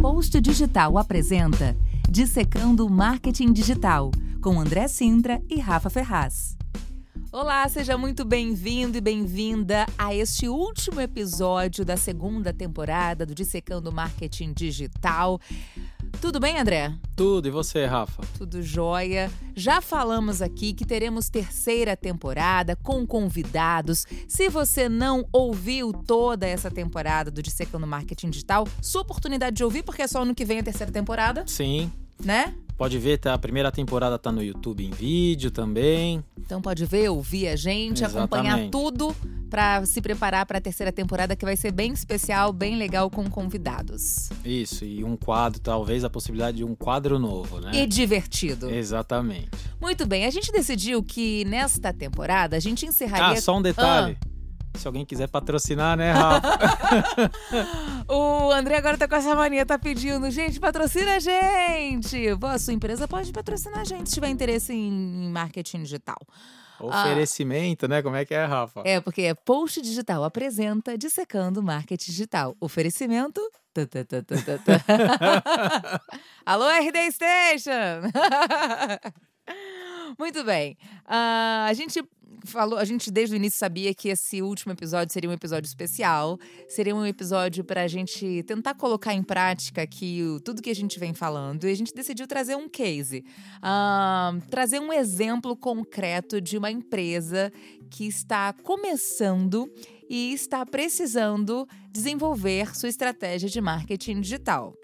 Post Digital apresenta Dissecando o Marketing Digital, com André Sintra e Rafa Ferraz. Olá, seja muito bem-vindo e bem-vinda a este último episódio da segunda temporada do Dissecando Marketing Digital. Tudo bem, André? Tudo, e você, Rafa? Tudo jóia. Já falamos aqui que teremos terceira temporada com convidados. Se você não ouviu toda essa temporada do Dissecando Marketing Digital, sua oportunidade de ouvir, porque é só ano que vem a terceira temporada, Sim. né? Pode ver, tá, a primeira temporada tá no YouTube em vídeo também. Então pode ver, ouvir a gente, acompanhar Exatamente. tudo para se preparar para a terceira temporada que vai ser bem especial, bem legal com convidados. Isso, e um quadro, talvez a possibilidade de um quadro novo, né? E divertido. Exatamente. Muito bem, a gente decidiu que nesta temporada a gente encerraria Ah, só um detalhe. Se alguém quiser patrocinar, né, Rafa? O André agora tá com essa mania, tá pedindo, gente, patrocina a gente. Pô, a sua empresa pode patrocinar a gente se tiver interesse em marketing digital. Oferecimento, né? Como é que é, Rafa? É, porque é Post Digital apresenta Dissecando Marketing Digital. Oferecimento. Alô, RD Station! Muito bem. Ah, a gente falou, a gente desde o início sabia que esse último episódio seria um episódio especial. Seria um episódio para a gente tentar colocar em prática aqui o- tudo que a gente vem falando. E a gente decidiu trazer um case. Ah, trazer um exemplo concreto de uma empresa que está começando e está precisando desenvolver sua estratégia de marketing digital.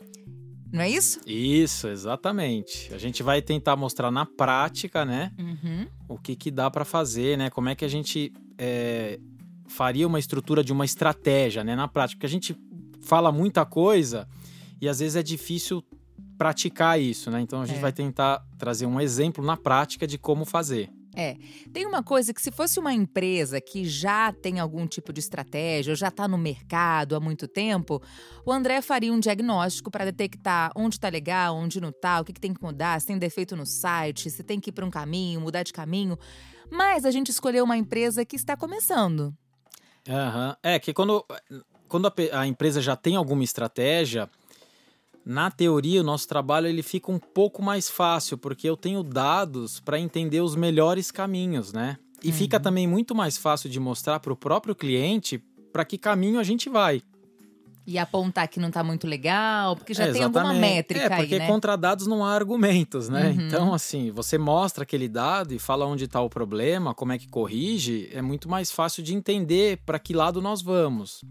Não é isso? Isso, exatamente. A gente vai tentar mostrar na prática, né? Uhum. o que, que dá para fazer, né? Como é que a gente é, faria uma estrutura de uma estratégia, né? Na prática, porque a gente fala muita coisa e às vezes é difícil praticar isso, né? Então a gente É. vai tentar trazer um exemplo na prática de como fazer. Tem uma coisa que se fosse uma empresa que já tem algum tipo de estratégia, ou já está no mercado há muito tempo, o André faria um diagnóstico para detectar onde está legal, onde não está, o que, que tem que mudar, se tem defeito no site, se tem que ir para um caminho, mudar de caminho. Mas a gente escolheu uma empresa que está começando. Aham. É que quando, quando a, a empresa já tem alguma estratégia, na teoria o nosso trabalho ele fica um pouco mais fácil, porque eu tenho dados para entender os melhores caminhos, né? E fica também muito mais fácil de mostrar para o próprio cliente para que caminho a gente vai. E apontar que não está muito legal, porque já É, tem alguma métrica É, porque aí, né? contra dados não há argumentos, né? Uhum. Então, assim, você mostra aquele dado e fala onde está o problema, como é que corrige, é muito mais fácil de entender para que lado nós vamos.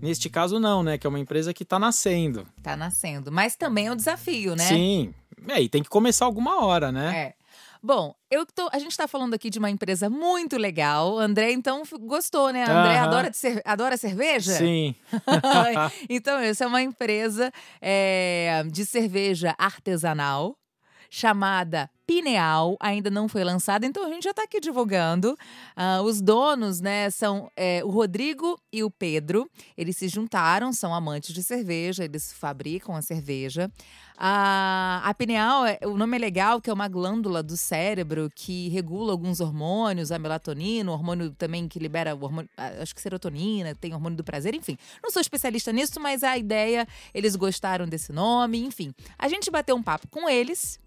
Neste caso, não, né? Que é uma empresa que está nascendo. Tá nascendo. Mas também é um desafio, né? Sim. É, e tem que começar alguma hora, né? É. Bom, eu tô, a gente está falando aqui de uma empresa muito legal. André, então, gostou, né? André Aham. adora, de cer- adora cerveja? Sim. então, essa é uma empresa é, de cerveja artesanal chamada Pineal, ainda não foi lançada, então a gente já está aqui divulgando. Ah, os donos, né, são é, o Rodrigo e o Pedro. Eles se juntaram, são amantes de cerveja, eles fabricam a cerveja. A, a pineal, é- o nome é legal, que é uma glândula do cérebro que regula alguns hormônios, a melatonina, o hormônio também que libera o hormônio, ah, acho que serotonina, tem hormônio do prazer, enfim. Não sou especialista nisso, mas a ideia, eles gostaram desse nome, enfim. A gente bateu um papo com eles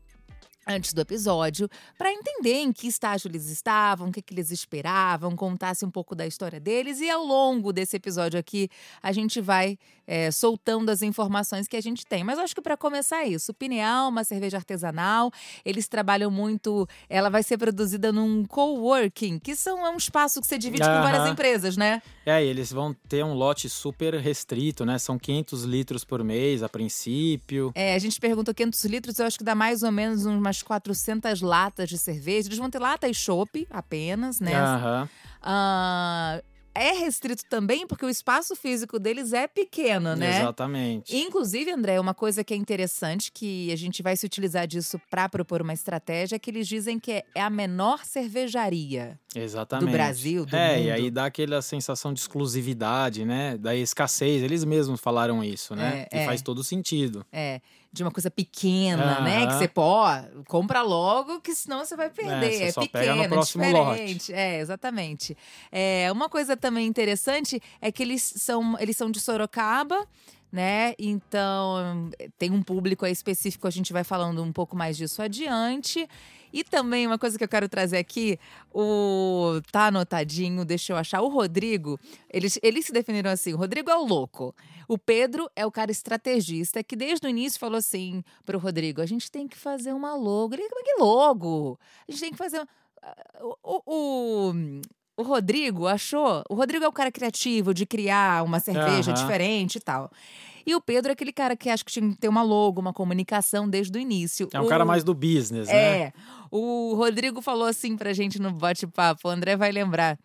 antes do episódio para entender em que estágio eles estavam, o que, que eles esperavam, contasse um pouco da história deles e ao longo desse episódio aqui a gente vai é, soltando as informações que a gente tem. Mas eu acho que para começar é isso, Pineal, uma cerveja artesanal, eles trabalham muito, ela vai ser produzida num coworking, que são é um espaço que você divide com várias empresas, né? É, eles vão ter um lote super restrito, né? São 500 litros por mês a princípio. É, a gente perguntou 500 litros, eu acho que dá mais ou menos umas 400 latas de cerveja. Eles vão ter lata e chopp apenas, né? Aham. Ah, é restrito também porque o espaço físico deles é pequeno, né? Exatamente. Inclusive, André, uma coisa que é interessante, que a gente vai se utilizar disso para propor uma estratégia, é que eles dizem que é- é a menor cervejaria. Exatamente. do Brasil, do é, mundo. e aí dá aquela sensação de exclusividade, né? Da escassez. Eles mesmos falaram isso, né? É, e é. faz todo sentido. É, de uma coisa pequena, né? Que você, pô, compra logo, que senão você vai perder. É, pequena, pega no é próximo diferente. É, exatamente. É, uma coisa também interessante é que eles são, eles são de Sorocaba, né? Então, tem um público aí específico, a gente vai falando um pouco mais disso adiante. E também uma coisa que eu quero trazer aqui, o tá anotadinho, deixa eu achar. O Rodrigo, eles, eles se definiram assim: o Rodrigo é o louco. O Pedro é o cara estrategista que desde o início falou assim pro Rodrigo: a gente tem que fazer uma logo. Ele, como é que logo? A gente tem que fazer. O, o, o Rodrigo achou. O Rodrigo é o cara criativo de criar uma cerveja Aham. diferente e tal. E o Pedro é aquele cara que acha que tinha que ter uma logo, uma comunicação desde o início. É um O- cara mais do business, né? É. O Rodrigo falou assim pra gente no bate-papo, o André vai lembrar.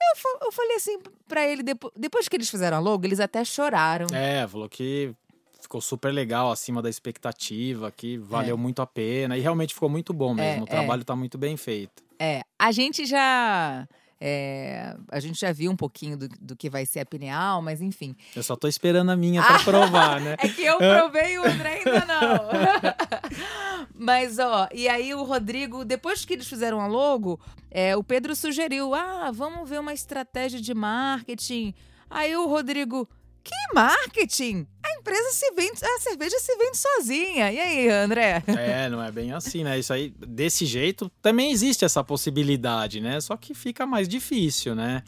Eu, eu falei assim pra ele, depo- depois que eles fizeram a logo, eles até choraram. É, falou que ficou super legal, acima da expectativa, que valeu muito a pena. E realmente ficou muito bom mesmo. É, o trabalho tá muito bem feito. É, a gente já. É, a gente já viu um pouquinho do, do que vai ser a pineal, mas enfim. Eu só tô esperando a minha pra provar, né? É que eu provei e o André ainda não. Mas, ó, e aí o Rodrigo, depois que eles fizeram a logo, é, o Pedro sugeriu: ah, vamos ver uma estratégia de marketing. Aí o Rodrigo, que marketing? A empresa se vende, a cerveja se vende sozinha. E aí, André? É, não é bem assim, né? Isso aí, desse jeito, também existe essa possibilidade, né? Só que fica mais difícil, né?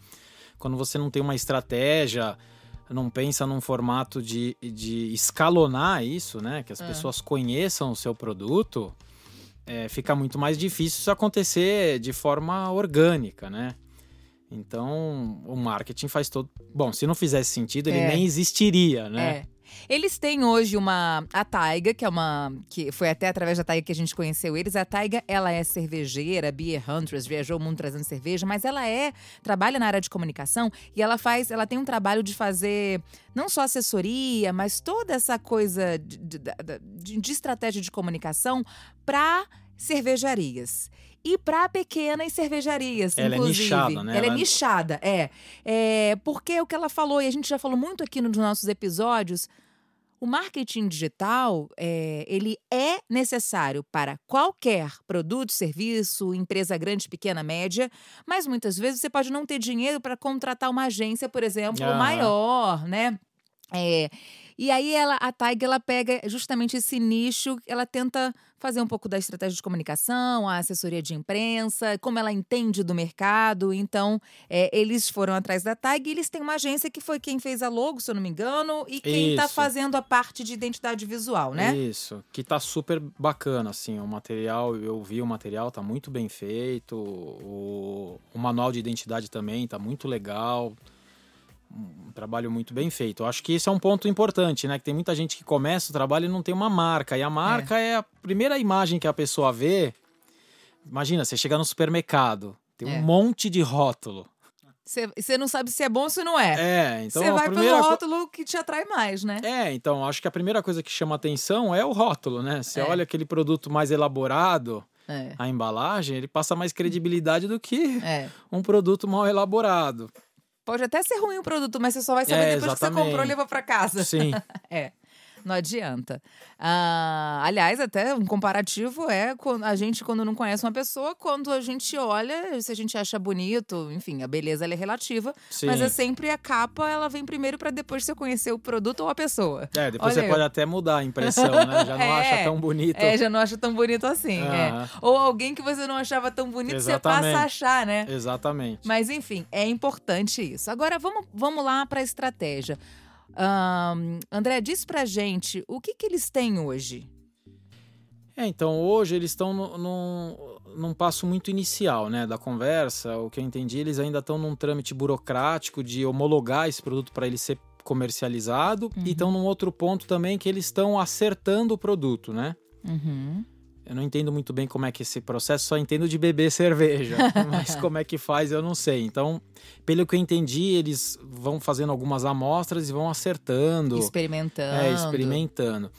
Quando você não tem uma estratégia, não pensa num formato de, de escalonar isso, né? Que as É. pessoas conheçam o seu produto, é, fica muito mais difícil isso acontecer de forma orgânica, né? Então, o marketing faz todo. Bom, se não fizesse sentido, ele É. nem existiria, né? É. Eles têm hoje uma a Taiga, que é uma que foi até através da Taiga que a gente conheceu eles. A Taiga, ela é cervejeira, beer huntress, viajou o mundo trazendo cerveja, mas ela é trabalha na área de comunicação e ela faz, ela tem um trabalho de fazer não só assessoria, mas toda essa coisa de, de, de- estratégia de comunicação para cervejarias. E para pequenas cervejarias, Ela é inclusive. nichada, né? Ela é Ela- nichada, é. é. Porque é o que ela falou, e a gente já falou muito aqui nos nossos episódios, o marketing digital, é, ele é necessário para qualquer produto, serviço, empresa grande, pequena, média, mas muitas vezes você pode não ter dinheiro para contratar uma agência, por exemplo, Aham. maior, né? É, e aí ela, a Taiga, ela pega justamente esse nicho, ela tenta fazer um pouco da estratégia de comunicação, a assessoria de imprensa, como ela entende do mercado. Então, é, eles foram atrás da Taiga e eles têm uma agência que foi quem fez a logo, se eu não me engano, e quem está fazendo a parte de identidade visual, né? Isso, que tá super bacana, assim, o material, eu vi o material, tá muito bem feito, o, o manual de identidade também tá muito legal, um trabalho muito bem feito. Eu acho que esse é um ponto importante, né, que tem muita gente que começa o trabalho e não tem uma marca, e a marca é, a primeira imagem que a pessoa vê, imagina, você chega no supermercado, tem um É. monte de rótulo. Você não sabe se é bom ou se não é. É, então Você vai primeira pelo rótulo que te atrai mais, né? É, então, acho que a primeira coisa que chama atenção é o rótulo, né? Você É. olha aquele produto mais elaborado, É. a embalagem, ele passa mais credibilidade do que é. um produto mal elaborado. Pode até ser ruim o produto, mas você só vai saber É, depois que você exatamente. comprou e levou pra casa. Sim, É. Não adianta. Ah, aliás, até um comparativo é quando a gente, quando não conhece uma pessoa, quando a gente olha, se a gente acha bonito, enfim, a beleza é relativa, sim. mas é sempre a capa, ela vem primeiro pra depois você conhecer o produto ou a pessoa. É, depois Olha você eu. pode até mudar a impressão, né? Já não É, acha tão bonito. É, já não acha tão bonito assim. é. Aham. Ou alguém que você não achava tão bonito, você Exatamente. passa a achar, né? Exatamente. Mas enfim, é importante isso. Agora vamos, vamos lá para a estratégia. Ahn, André, diz pra gente o que, que eles têm hoje. É, então hoje eles estão num passo muito inicial, né, da conversa. O que eu entendi, eles ainda estão num trâmite burocrático de homologar esse produto para ele ser comercializado Uhum. e estão num outro ponto também que eles estão acertando o produto, né? Uhum. Eu não entendo muito bem como é que esse processo, só entendo de beber cerveja, mas como é que faz eu não sei. Então, pelo que eu entendi, eles vão fazendo algumas amostras e vão acertando. Experimentando. É, experimentando.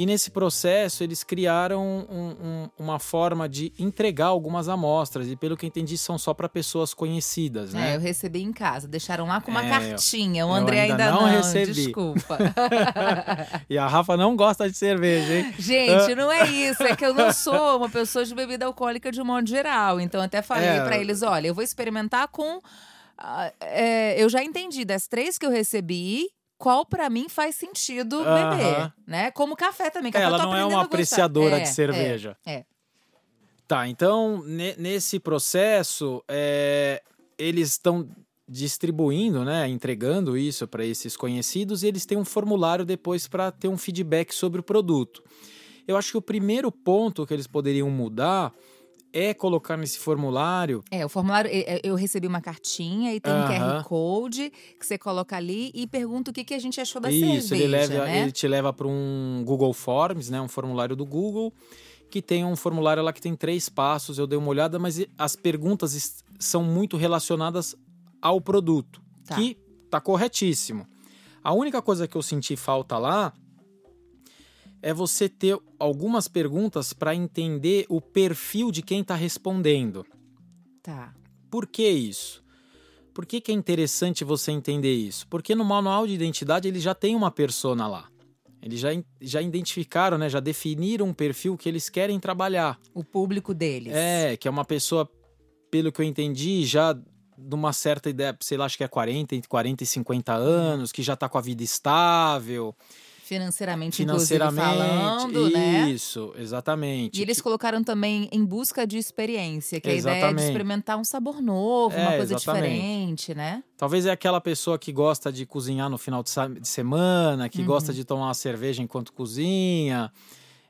E nesse processo, eles criaram um- um- uma forma de entregar algumas amostras. E pelo que eu entendi, são só para pessoas conhecidas, É, né? eu recebi em casa. Deixaram lá com uma É, cartinha. O André ainda ainda, não não. recebi. Desculpa. E a Rafa não gosta de cerveja, hein? Gente, não é isso. É que eu não sou uma pessoa de bebida alcoólica de um modo geral. Então, até falei É. pra eles: olha, eu vou experimentar com. ah, é, eu já entendi das três que eu recebi. Qual para mim faz sentido beber, né? Como café também. É, Café eu ela não é uma apreciadora É, de é, cerveja. É, Tá, então ne- nesse processo é, eles estão distribuindo, né, entregando isso para esses conhecidos e eles têm um formulário depois para ter um feedback sobre o produto. Eu acho que o primeiro ponto que eles poderiam mudar é colocar nesse formulário É, o formulário, é, é, eu recebi uma cartinha e tem um. QR Code que você coloca ali e pergunta o que, que a gente achou da Isso, cerveja, ele, leva, né? ele te leva para um Google Forms, né? Um formulário do Google, que tem um formulário lá que tem três passos. Eu dei uma olhada, mas as perguntas são muito relacionadas ao produto, Tá. que tá corretíssimo. A única coisa que eu senti falta lá é você ter algumas perguntas para entender o perfil de quem está respondendo. Tá. Por que isso? Por que, que é interessante você entender isso? Porque no manual de identidade ele já tem uma persona lá. Eles já, já identificaram, né? já definiram um perfil que eles querem trabalhar. O público deles. É, que é uma pessoa, pelo que eu entendi, já de uma certa ideia, sei lá, acho que é 40, entre 40 e 50 anos, que já está com a vida estável, Financeiramente, financeiramente. falando, né? Isso, exatamente. E eles colocaram também em busca de experiência, que a ideia é de Exatamente. experimentar um sabor novo, uma É, coisa exatamente. diferente, né? Talvez é aquela pessoa que gosta de cozinhar no final de semana, que Uhum. gosta de tomar uma cerveja enquanto cozinha.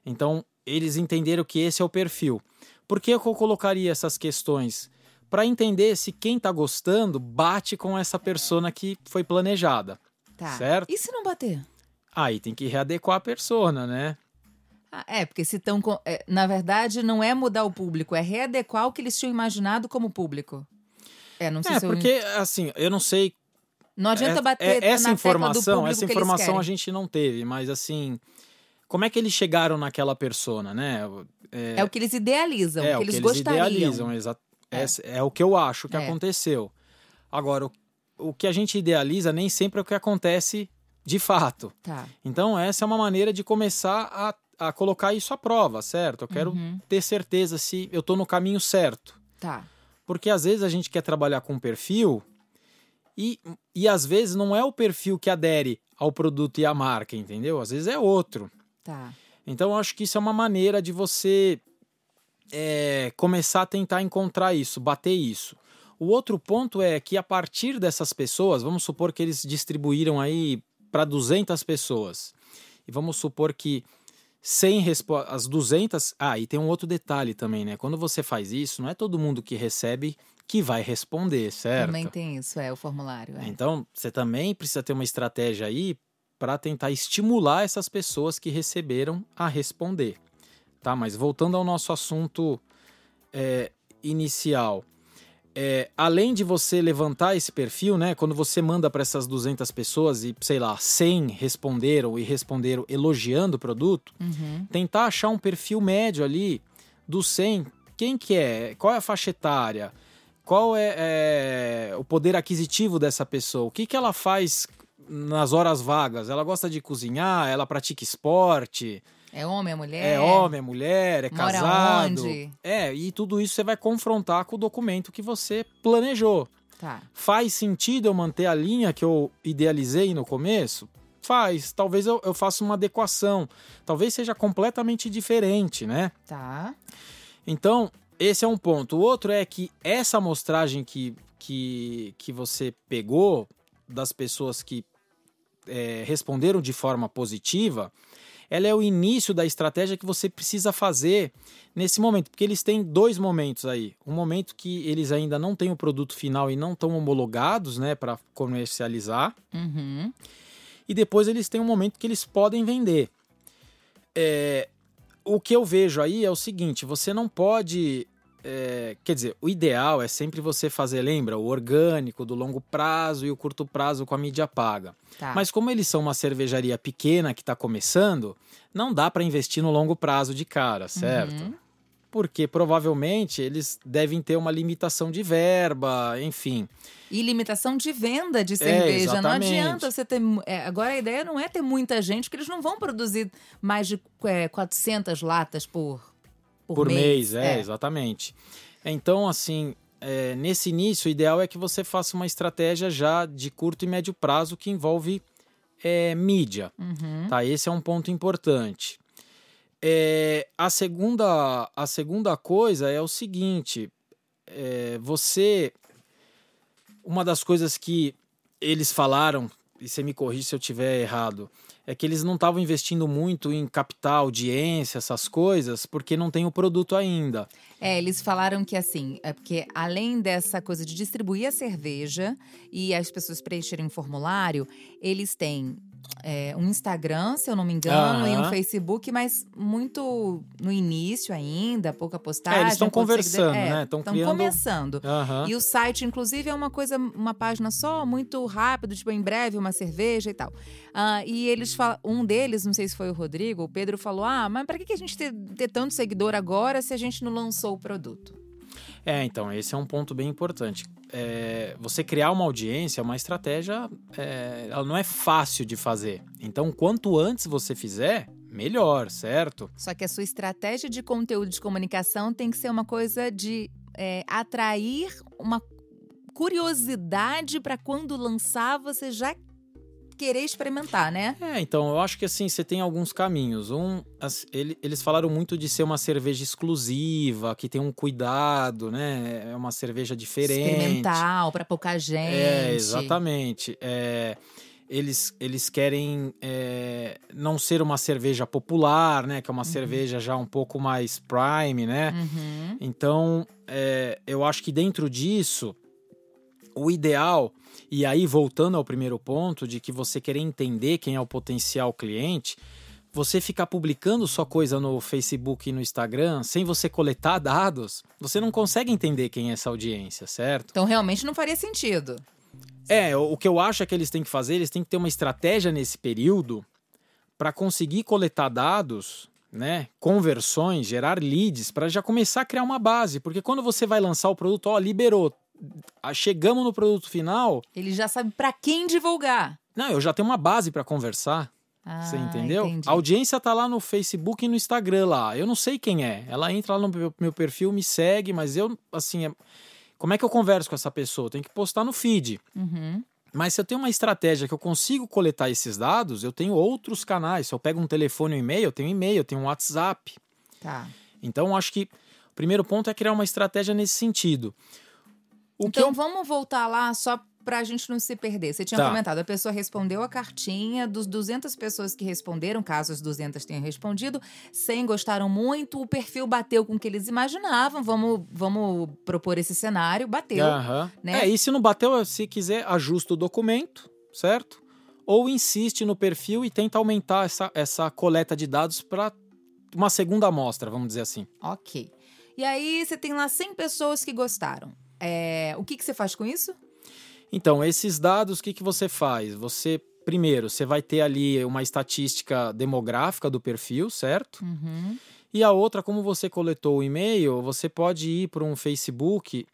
Então, eles entenderam que esse é o perfil. Por que eu colocaria essas questões? Para entender se quem está gostando bate com essa persona que foi planejada. Tá. Certo? E se não bater? Aí tem que readequar a persona, né? Ah, é, porque se estão. na verdade, não é mudar o público, é readequar o que eles tinham imaginado como público. É, não sei É, se eu- porque, assim, eu não sei Não adianta É- bater é- essa tecla do informação, essa que informação a gente não teve, mas assim, como é que eles chegaram naquela persona, né? É, É o que eles idealizam, é o o que eles idealizam, exa- É. essa- é. o que eu acho que É. aconteceu. Agora, o, o que a gente idealiza nem sempre é o que acontece de fato. Tá. Então, essa é uma maneira de começar a, a colocar isso à prova, certo? Eu quero Uhum. ter certeza se eu estou no caminho certo. Tá. Porque às vezes a gente quer trabalhar com um perfil e, e às vezes não é o perfil que adere ao produto e à marca, entendeu? Às vezes é outro. Tá. Então eu acho que isso é uma maneira de você é, começar a tentar encontrar isso, bater isso. O outro ponto é que a partir dessas pessoas, vamos supor que eles distribuíram aí para 200 pessoas. E vamos supor que 100 respo- as 200, ah, e tem um outro detalhe também, né? Quando você faz isso, não é todo mundo que recebe que vai responder, certo? Também tem isso, é o formulário. é. Então, você também precisa ter uma estratégia aí para tentar estimular essas pessoas que receberam a responder. Tá? Mas voltando ao nosso assunto é, inicial. É, além de você levantar esse perfil, né? Quando você manda para essas 200 pessoas e, sei lá, 100 responderam e responderam elogiando o produto, Uhum. tentar achar um perfil médio ali dos 100. Quem que é? Qual é a faixa etária? Qual é, é, o poder aquisitivo dessa pessoa? O que, que ela faz nas horas vagas? Ela gosta de cozinhar? Ela pratica esporte? É homem, é mulher? É, homem, é mulher? É Mora casado? onde? É, e tudo isso você vai confrontar com o documento que você planejou. Tá. Faz sentido eu manter a linha que eu idealizei no começo? Faz. Talvez eu, eu faça uma adequação. Talvez seja completamente diferente, né? Tá. Então, esse é um ponto. O outro é que essa amostragem que, que, que você pegou das pessoas que é, responderam de forma positiva, ela é o início da estratégia que você precisa fazer nesse momento, porque eles têm dois momentos aí. Um momento que eles ainda não têm o produto final e não estão homologados, né, para comercializar, Uhum. e depois eles têm um momento que eles podem vender. É, o que eu vejo aí é o seguinte: você não pode. É, quer dizer, o ideal é sempre você fazer, lembra, o orgânico do longo prazo e o curto prazo com a mídia paga. Tá. Mas como eles são uma cervejaria pequena que está começando, não dá para investir no longo prazo de cara, certo? Uhum. Porque provavelmente eles devem ter uma limitação de verba, enfim. E limitação de venda de cerveja. não exatamente. adianta você ter. é, agora a ideia não é ter muita gente, porque eles não vão produzir mais de é, 400 latas por, por, Por mês, é, exatamente. Então, assim, é, nesse início, o ideal é que você faça uma estratégia já de curto e médio prazo que envolve é mídia. Uhum. Tá, esse é um ponto importante. É, a, segunda, a segunda coisa é o seguinte: é, você. Uma das coisas que eles falaram, e você me corrige se eu tiver errado, é que eles não estavam investindo muito em captar audiência, essas coisas, porque não tem o produto ainda. É, eles falaram que assim, é porque além dessa coisa de distribuir a cerveja e as pessoas preencherem um formulário, eles têm é, um Instagram, se eu não me engano, e um. Facebook, mas muito no início ainda, pouca postagem. É, eles estão conversando, seguidor. É, né? Estão criando- começando. Aham. E o site, inclusive, é uma coisa, uma página só, muito rápido, tipo, em breve, uma cerveja e tal. Ah, e eles falam, um deles, não sei se foi o Rodrigo, o Pedro falou: Ah, mas para que que a gente ter, ter tanto seguidor agora se a gente não lançou o produto? É, então, esse é um ponto bem importante. É, você criar uma audiência é uma estratégia, é, ela não é fácil de fazer. Então, quanto antes você fizer, melhor, certo? Só que a sua estratégia de conteúdo de comunicação tem que ser uma coisa de é, atrair uma curiosidade para quando lançar você já querer experimentar, né? É, então, eu acho que assim, você tem alguns caminhos. Um, as- ele- eles falaram muito de ser uma cerveja exclusiva, que tem um cuidado, né? É uma cerveja diferente. Experimental, para pouca gente. É, exatamente. É, eles, eles querem é, não ser uma cerveja popular, né? Que é uma cerveja já um pouco mais prime, né? Uhum. Então, é, eu acho que dentro disso, o ideal, e aí voltando ao primeiro ponto, de que você querer entender quem é o potencial cliente, você ficar publicando sua coisa no Facebook e no Instagram sem você coletar dados, você não consegue entender quem é essa audiência, certo? Então realmente não faria sentido. É, o que eu acho é que eles têm que fazer, eles têm que ter uma estratégia nesse período para conseguir coletar dados, né, conversões, gerar leads, para já começar a criar uma base, porque quando você vai lançar o produto, ó, liberou, chegamos no produto final, Ele já sabe para quem divulgar. não, eu já tenho uma base para conversar, Ah, você entendeu? entendi. A audiência tá lá no Facebook e no Instagram lá, eu não sei quem é, ela entra lá no meu, perfil, me segue, mas eu, assim, é- como é que eu converso com essa pessoa? Tenho que postar no feed. Uhum. Mas se eu tenho uma estratégia que eu consigo coletar esses dados, eu tenho outros canais. Se eu pego um telefone um e-mail, eu tenho e-mail, eu tenho um WhatsApp. Tá. Então, acho que o primeiro ponto é criar uma estratégia nesse sentido. O então eu... vamos voltar lá só pra gente não se perder. Você tinha Tá. comentado, a pessoa respondeu a cartinha, dos 200 pessoas que responderam, caso as 200 tenham respondido, 100 gostaram muito, o perfil bateu com o que eles imaginavam, vamos, vamos propor esse cenário, bateu. Aham. né? É, e se não bateu, se quiser, ajusta o documento, certo? Ou insiste no perfil e tenta aumentar essa, essa coleta de dados para uma segunda amostra, vamos dizer assim. Ok. E aí você tem lá 100 pessoas que gostaram. É, o que, que você faz com isso? Então, esses dados, o que, que você faz? Você, primeiro, você vai ter ali uma estatística demográfica do perfil, certo? Uhum. E a outra, como você coletou o e-mail, você pode ir para um Facebook,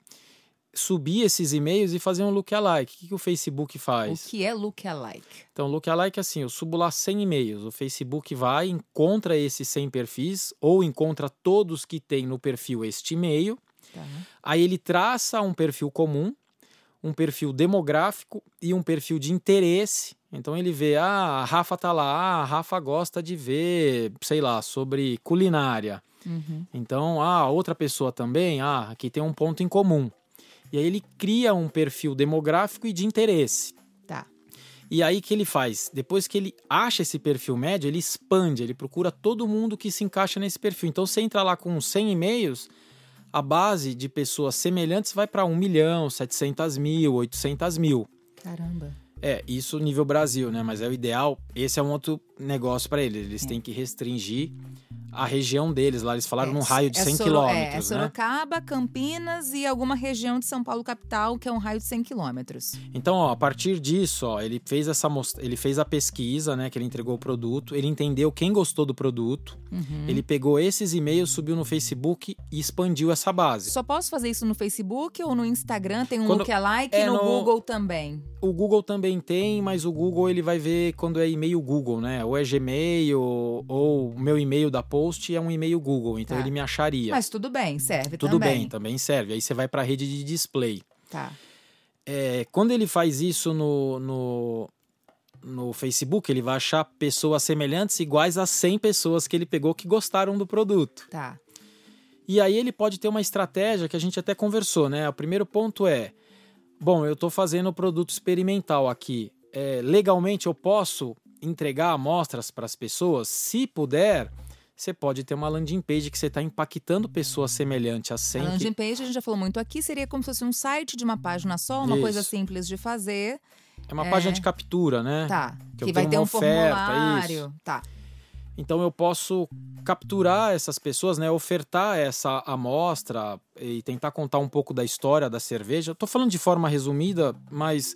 subir esses e-mails e fazer um lookalike. O que, que o Facebook faz? O que é lookalike? Então, lookalike é assim, eu subo lá 100 e-mails, o Facebook vai, encontra esses 100 perfis, ou encontra todos que tem no perfil este e-mail, Tá. Aí ele traça um perfil comum, um perfil demográfico e um perfil de interesse. Então ele vê, ah, a Rafa tá lá, a Rafa gosta de ver, sei lá, sobre culinária. Uhum. Então, ah, outra pessoa também, ah, aqui tem um ponto em comum. E aí ele cria um perfil demográfico e de interesse. Tá. E aí que ele faz? Depois que ele acha esse perfil médio, ele expande, ele procura todo mundo que se encaixa nesse perfil. Então você entra lá com 100 e-mails, a base de pessoas semelhantes vai para 1 milhão, 700 mil, 800 mil. Caramba. É, isso nível Brasil, né? Mas é o ideal. Esse é um outro negócio para eles. Eles É. têm que restringir a região deles lá. Eles falaram num raio de é 100 Soro- É, é quilômetros, né? Sorocaba, Campinas e alguma região de São Paulo capital, que é um raio de 100 quilômetros. Então, ó, a partir disso, ó, ele fez essa ele fez a pesquisa, né, que ele entregou o produto, ele entendeu quem gostou do produto, Uhum. ele pegou esses e-mails, subiu no Facebook e expandiu essa base. Só posso fazer isso no Facebook ou no Instagram? Tem um Quando- lookalike é e no, no- Google também. O Google também tem, mas o Google ele vai ver quando é e-mail Google, né? Ou é Gmail ou meu e-mail da post é um e-mail Google, então Tá. ele me acharia. Mas tudo bem, serve Tudo também. bem, também serve. Aí você vai para a rede de display. Tá. É, quando ele faz isso no, no, no Facebook, ele vai achar pessoas semelhantes iguais a 100 pessoas que ele pegou que gostaram do produto. Tá. E aí ele pode ter uma estratégia que a gente até conversou, né? O primeiro ponto é: bom, eu estou fazendo o produto experimental aqui. É, legalmente eu posso entregar amostras para as pessoas? Se puder, você pode ter uma landing page que você está impactando pessoas semelhantes a 100. A landing page, a gente já falou muito aqui, seria como se fosse um site de uma página só, uma Isso. coisa simples de fazer. É uma É. página de captura, né? Tá. Que Que, vai ter um oferta, formulário. Tá. Então eu posso capturar essas pessoas, né? Ofertar essa amostra e tentar contar um pouco da história da cerveja. Estou falando de forma resumida, mas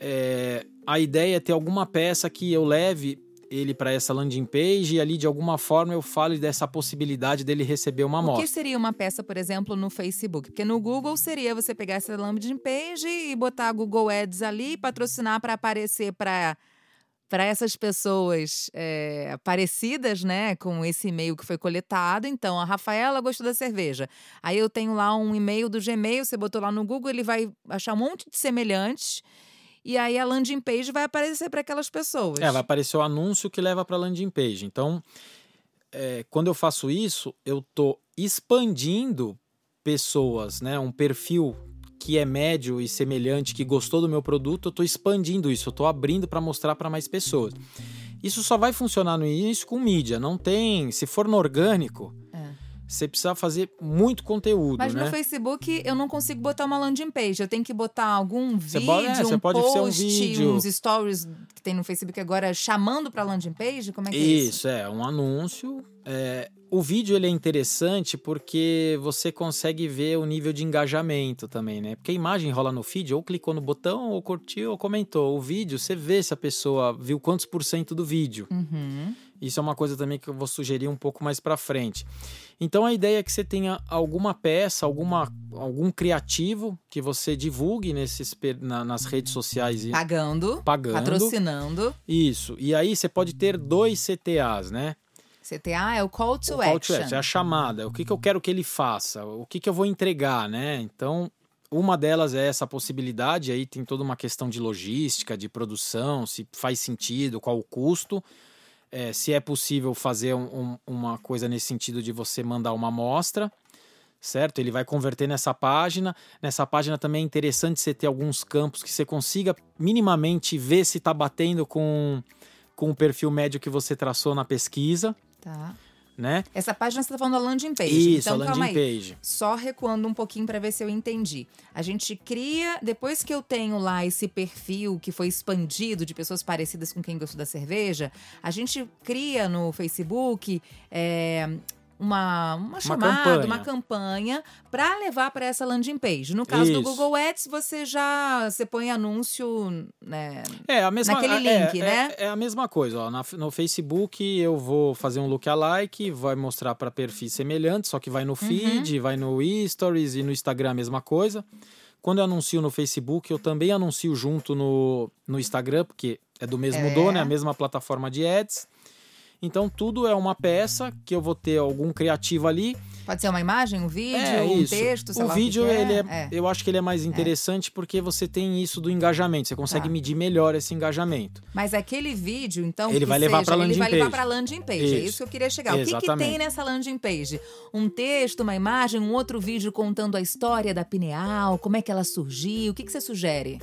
é, a ideia é ter alguma peça que eu leve ele para essa landing page e ali de alguma forma eu fale dessa possibilidade dele receber uma O que amostra. seria uma peça, por exemplo, no Facebook? Porque no Google seria você pegar essa landing page e botar Google Ads ali e patrocinar para aparecer para para essas pessoas é, parecidas, né, com esse e-mail que foi coletado. Então, a Rafaela gostou da cerveja. Aí eu tenho lá um e-mail do Gmail, você botou lá no Google, ele vai achar um monte de semelhantes. E aí a landing page vai aparecer para aquelas pessoas. É, vai aparecer o anúncio que leva para a landing page. Então, é, quando eu faço isso, eu estou expandindo pessoas, né? Um perfil que é médio e semelhante, que gostou do meu produto, eu estou expandindo isso, eu estou abrindo para mostrar para mais pessoas. Isso só vai funcionar no início com mídia, não tem. Se for no orgânico. Você precisa fazer muito conteúdo, Mas né? no Facebook eu não consigo botar uma landing page. Eu tenho que botar algum Você vídeo, pode- é, você um pode ser um post, vídeo. uns stories que tem no Facebook agora chamando para landing page. Como é que é isso? Isso, é, um anúncio. É, o vídeo ele é interessante porque você consegue ver o nível de engajamento também, né? Porque a imagem rola no feed, ou clicou no botão, ou curtiu, ou comentou. O vídeo, você vê se a pessoa viu quantos por cento do vídeo. Uhum. Isso é uma coisa também que eu vou sugerir um pouco mais para frente. Então a ideia é que você tenha alguma peça, alguma, algum criativo que você divulgue nesses, na- nas redes sociais e Pagando, pagando. patrocinando. Isso. E aí você pode ter dois CTAs, né? CTA é o call to o call action. to action, é a chamada, o que, que eu quero que ele faça, o que, que eu vou entregar, né? Então, uma delas é essa possibilidade, aí tem toda uma questão de logística, de produção, se faz sentido, qual o custo, é, se é possível fazer um- um- uma coisa nesse sentido de você mandar uma amostra, certo? Ele vai converter nessa página. Nessa página também é interessante você ter alguns campos que você consiga minimamente ver se está batendo com, com o perfil médio que você traçou na pesquisa, Tá. Né? Essa página você tá falando da landing page. Isso, então, a calma landing aí. page. Só recuando um pouquinho para ver se eu entendi. A gente cria, depois que eu tenho lá esse perfil que foi expandido de pessoas parecidas com quem gostou da cerveja, a gente cria no Facebook é, uma, uma chamada, campanha. uma campanha para levar para essa landing page. No caso do Isso. Google Ads, você já você põe anúncio, né? É a mesma Naquele é- link, é, né? É, a mesma coisa. Ó. Na- no Facebook eu vou fazer um lookalike, vai mostrar para perfis semelhantes, só que vai no Uhum. feed, vai no Stories e no Instagram a mesma coisa. Quando eu anuncio no Facebook, eu também anuncio junto no, no Instagram, porque é do mesmo É. dono, é a mesma plataforma de ads. Então tudo é uma peça que eu vou ter algum criativo ali. Pode ser uma imagem, um vídeo, é um isso. texto, sei o lá vídeo que que ele é, é. eu acho que ele é mais interessante porque você tem isso do engajamento, você consegue Tá. medir melhor esse engajamento. Mas aquele vídeo, então, Ele que vai levar seja, pra ele landing vai levar page. para landing page. É Isso. isso que eu queria chegar. O que, que Exatamente. tem nessa landing page? Um texto, uma imagem, um outro vídeo contando a história da pineal, como é que ela surgiu. O que, que você sugere?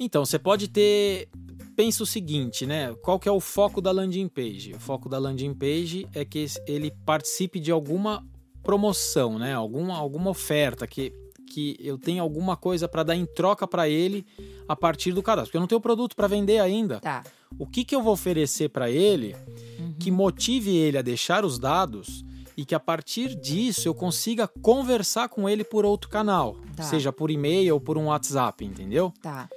Então, você pode ter. Pensa o seguinte, né? Qual que é o foco da landing page? O foco da landing page é que ele participe de alguma promoção, né? Alguma, alguma oferta, que, que eu tenha alguma coisa para dar em troca para ele a partir do cadastro. Porque eu não tenho produto para vender ainda. Tá. O que, que eu vou oferecer para ele que motive ele a deixar os dados e que a partir disso eu consiga conversar com ele por outro canal, Tá. seja por e-mail ou por um WhatsApp, entendeu? Tá.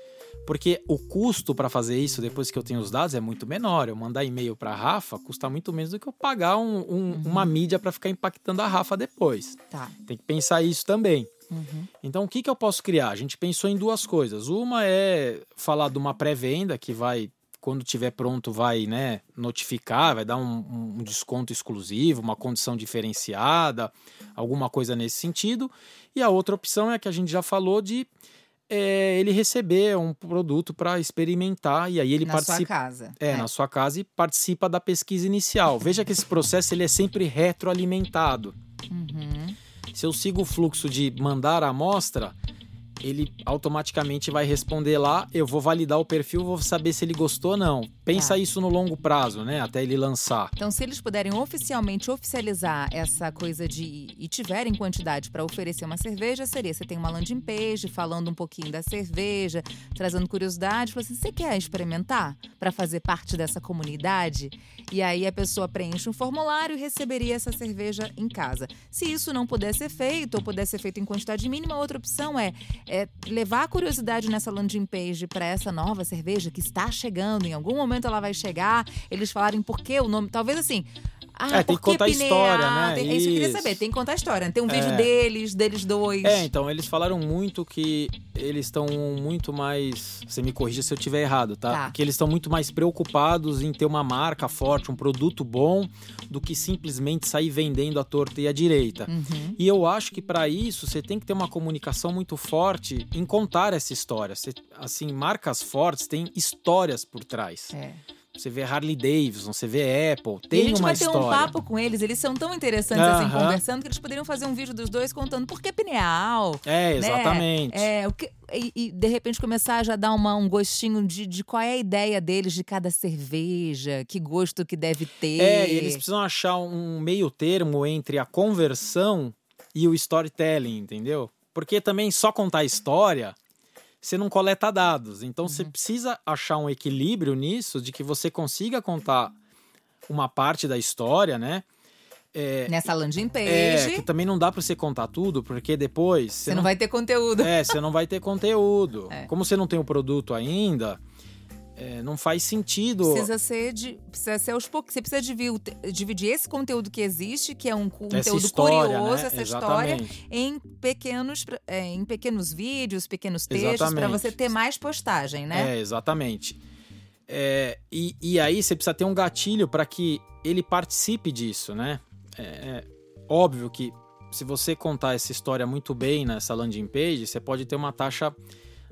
Porque o custo para fazer isso depois que eu tenho os dados é muito menor. Eu mandar e-mail para a Rafa custa muito menos do que eu pagar um- um- uma mídia para ficar impactando a Rafa depois. Tá. Tem que pensar isso também. Uhum. Então, o que, que eu posso criar? A gente pensou em duas coisas. Uma é falar de uma pré-venda que vai, quando tiver pronto, vai né, notificar, vai dar um, um desconto exclusivo, uma condição diferenciada, alguma coisa nesse sentido. E a outra opção é a que a gente já falou de é ele receber um produto para experimentar e aí ele na participa. sua casa. É, na sua casa e participa da pesquisa inicial. Veja que esse processo ele é sempre retroalimentado. Uhum. Se eu sigo o fluxo de mandar a amostra, ele automaticamente vai responder lá, eu vou validar o perfil, vou saber se ele gostou ou não. Pensa Tá. isso no longo prazo, né? Até ele lançar. Então, se eles puderem oficialmente oficializar essa coisa de e tiverem quantidade para oferecer uma cerveja, seria você tem uma landing page falando um pouquinho da cerveja, trazendo curiosidade, falando assim, você quer experimentar para fazer parte dessa comunidade? E aí a pessoa preenche um formulário e receberia essa cerveja em casa. Se isso não puder ser feito ou puder ser feito em quantidade mínima, outra opção é, é levar a curiosidade nessa landing page para essa nova cerveja que está chegando. Em algum momento ela vai chegar. Eles falarem por que o nome. Talvez assim. Ah, É, tem que contar a história, né? Tem- É isso que eu queria saber. Tem que contar a história. Tem um vídeo É. deles, deles dois. É, então, eles falaram muito que eles estão muito mais. Você me corrija se eu estiver errado, tá? Tá. Que eles estão muito mais preocupados em ter uma marca forte, um produto bom, do que simplesmente sair vendendo à torta e à direita. Uhum. E eu acho que para isso você tem que ter uma comunicação muito forte em contar essa história. Você- assim, marcas fortes têm histórias por trás. É. Você vê Harley Davidson, você vê Apple, E a tem gente uma vai ter história. um papo com eles, eles são tão interessantes assim, Aham. conversando, que eles poderiam fazer um vídeo dos dois contando por que pineal. É, exatamente. É, o que, e, e, de repente começar a já dar uma, um gostinho de, de qual é a ideia deles de cada cerveja, que gosto que deve ter. É, e eles precisam achar um meio termo entre a conversão e o storytelling, entendeu? Porque também só contar história, você não coleta dados. Então você precisa achar um equilíbrio nisso, de que você consiga contar uma parte da história, né? É, Nessa landing page, é, que também não dá pra você contar tudo, porque depois você não vai ter conteúdo. É, você não vai ter conteúdo. É. Como você não tem o produto ainda, é, não faz sentido. Precisa ser de. Precisa ser aos poucos. Você precisa dividir, dividir esse conteúdo que existe, que é um conteúdo essa história, curioso, né? essa história, Exatamente. em pequenos, é, em pequenos vídeos, pequenos textos, para você ter mais postagem, né? É, exatamente. É, e, e aí você precisa ter um gatilho para que ele participe disso, né? É, é óbvio que se você contar essa história muito bem nessa landing page, você pode ter uma taxa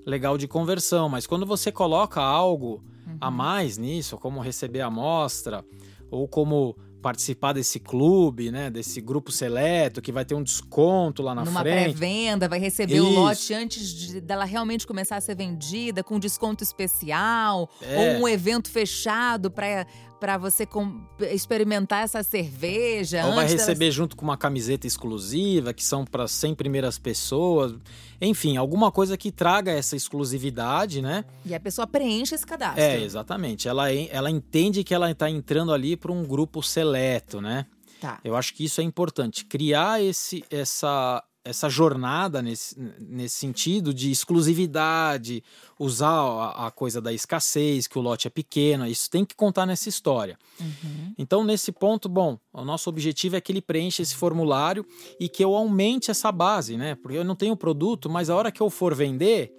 legal de conversão, mas quando você coloca algo a Uhum. mais nisso, como receber a amostra, ou como participar desse clube, né, desse grupo seleto que vai ter um desconto lá na Numa frente. pré-venda, vai receber o lote antes de- dela realmente começar a ser vendida, com desconto especial, É. ou um evento fechado para para você com- experimentar essa cerveja. Ou vai receber junto com uma camiseta exclusiva, que são para 100 primeiras pessoas. Enfim, alguma coisa que traga essa exclusividade, né? E a pessoa preenche esse cadastro. É, exatamente. Ela, ela entende que ela está entrando ali para um grupo seleto, né? Tá. Eu acho que isso é importante. Criar esse, essa, essa jornada nesse, nesse sentido de exclusividade, usar a, a coisa da escassez, que o lote é pequeno, isso tem que contar nessa história. Uhum. Então, nesse ponto, bom, o nosso objetivo é que ele preencha esse formulário e que eu aumente essa base, né? Porque eu não tenho produto, mas a hora que eu for vender,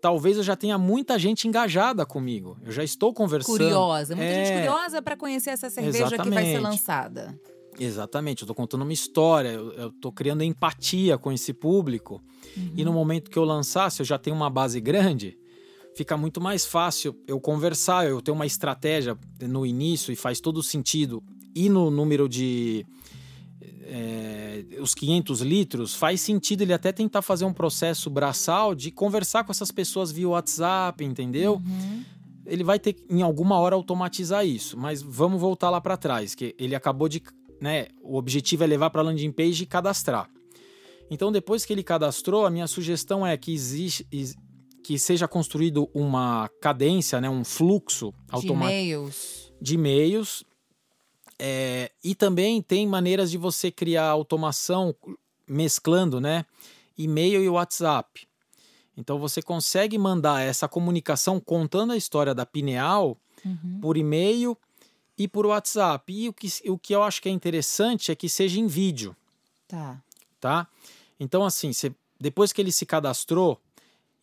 talvez eu já tenha muita gente engajada comigo. Eu já estou conversando. Curiosa. Muita gente É. curiosa para conhecer essa cerveja que vai ser Exatamente. lançada. Exatamente, eu tô contando uma história, eu, tô criando empatia com esse público. E no momento que eu lançar, se eu já tenho uma base grande, fica muito mais fácil eu conversar, eu tenho uma estratégia no início e faz todo sentido. E no número de é, os 500 litros, faz sentido ele até tentar fazer um processo braçal de conversar com essas pessoas via WhatsApp, entendeu? Uhum. ele vai ter que, em alguma hora automatizar isso, mas vamos voltar lá para trás, que ele acabou de, né, o objetivo é levar para a landing page e cadastrar. Então depois que ele cadastrou, a minha sugestão é que existe is- que seja construído uma cadência, né, um fluxo De automático e-mails. de e-mails. É, e também tem maneiras de você criar automação mesclando, né? E-mail e WhatsApp. Então você consegue mandar essa comunicação contando a história da Pineal Uhum. por e-mail e por WhatsApp. E o que, o que eu acho que é interessante é que seja em vídeo, Tá. tá? Então, assim, você- depois que ele se cadastrou,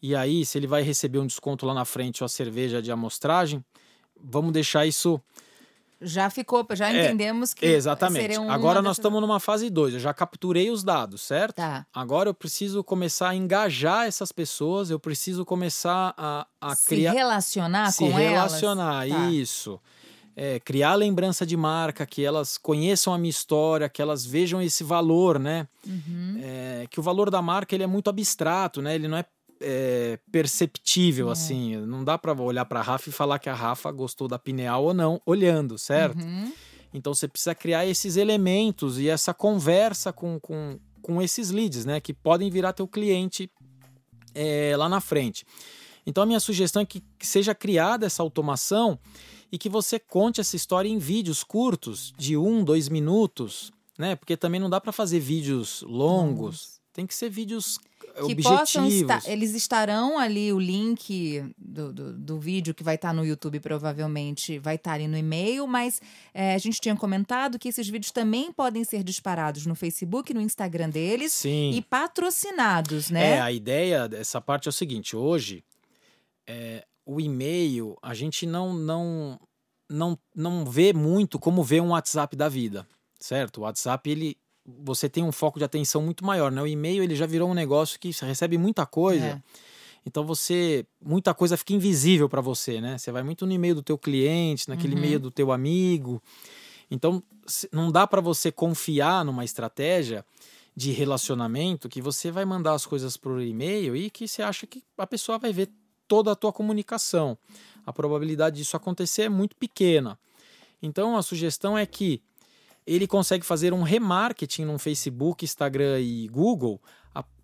e aí, se ele vai receber um desconto lá na frente ou a cerveja de amostragem, vamos deixar isso Já ficou, já É, entendemos que Exatamente. Agora nós estamos numa fase 2. Eu já capturei os dados, certo? Tá. Agora eu preciso começar a engajar essas pessoas, eu preciso começar a, a Se criar. relacionar se com relacionar, elas. Tá. isso. É, criar lembrança de marca, que elas conheçam a minha história, que elas vejam esse valor, né? Uhum. É, que o valor da marca ele é muito abstrato, né? Ele não é, é, perceptível É. assim. Não dá para olhar para a Rafa e falar que a Rafa gostou da Pineal ou não, olhando, certo? Uhum. Então você precisa criar esses elementos e essa conversa com, com, com esses leads, né? Que podem virar teu cliente é, lá na frente. Então a minha sugestão é que, que seja criada essa automação e que você conte essa história em vídeos curtos, de um, dois minutos, né? Porque também não dá para fazer vídeos longos. Tem que ser vídeos que objetivos. possam estar, eles estarão ali o link do, do, do vídeo que vai estar no YouTube provavelmente vai estar ali no e-mail, mas é, a gente tinha comentado que esses vídeos também podem ser disparados no Facebook, no Instagram deles Sim. e patrocinados, né? É, a ideia dessa parte é o seguinte: hoje, é, o e-mail, a gente não, não, não, não vê muito como vê um WhatsApp da vida, certo? O WhatsApp, ele. Você tem um foco de atenção muito maior, né? O e-mail ele já virou um negócio que você recebe muita coisa. É. Então você muita coisa fica invisível para você, né? Você vai muito no e-mail do teu cliente, naquele Uhum. e-mail do teu amigo. Então não dá para você confiar numa estratégia de relacionamento que você vai mandar as coisas por e-mail e que você acha que a pessoa vai ver toda a tua comunicação. A probabilidade disso acontecer é muito pequena. Então a sugestão é que ele consegue fazer um remarketing no Facebook, Instagram e Google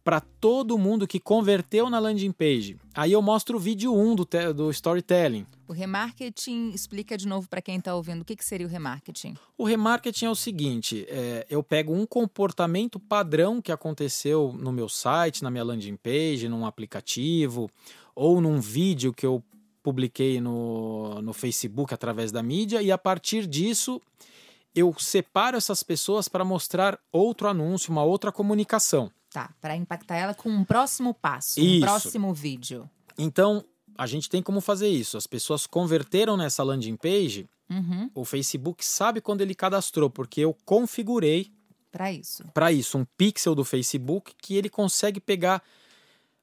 para todo mundo que converteu na landing page. Aí eu mostro o vídeo 1 do, do storytelling. O remarketing, explica de novo para quem está ouvindo o que, que seria o remarketing. O remarketing é o seguinte: é, eu pego um comportamento padrão que aconteceu no meu site, na minha landing page, num aplicativo, ou num vídeo que eu publiquei no, no Facebook através da mídia, e a partir disso eu separo essas pessoas para mostrar outro anúncio, uma outra comunicação. Tá, para impactar ela com um próximo passo, um Isso. próximo vídeo. Então, a gente tem como fazer isso. As pessoas converteram nessa landing page, Uhum, o Facebook sabe quando ele cadastrou, porque eu configurei para isso. para isso um pixel do Facebook que ele consegue pegar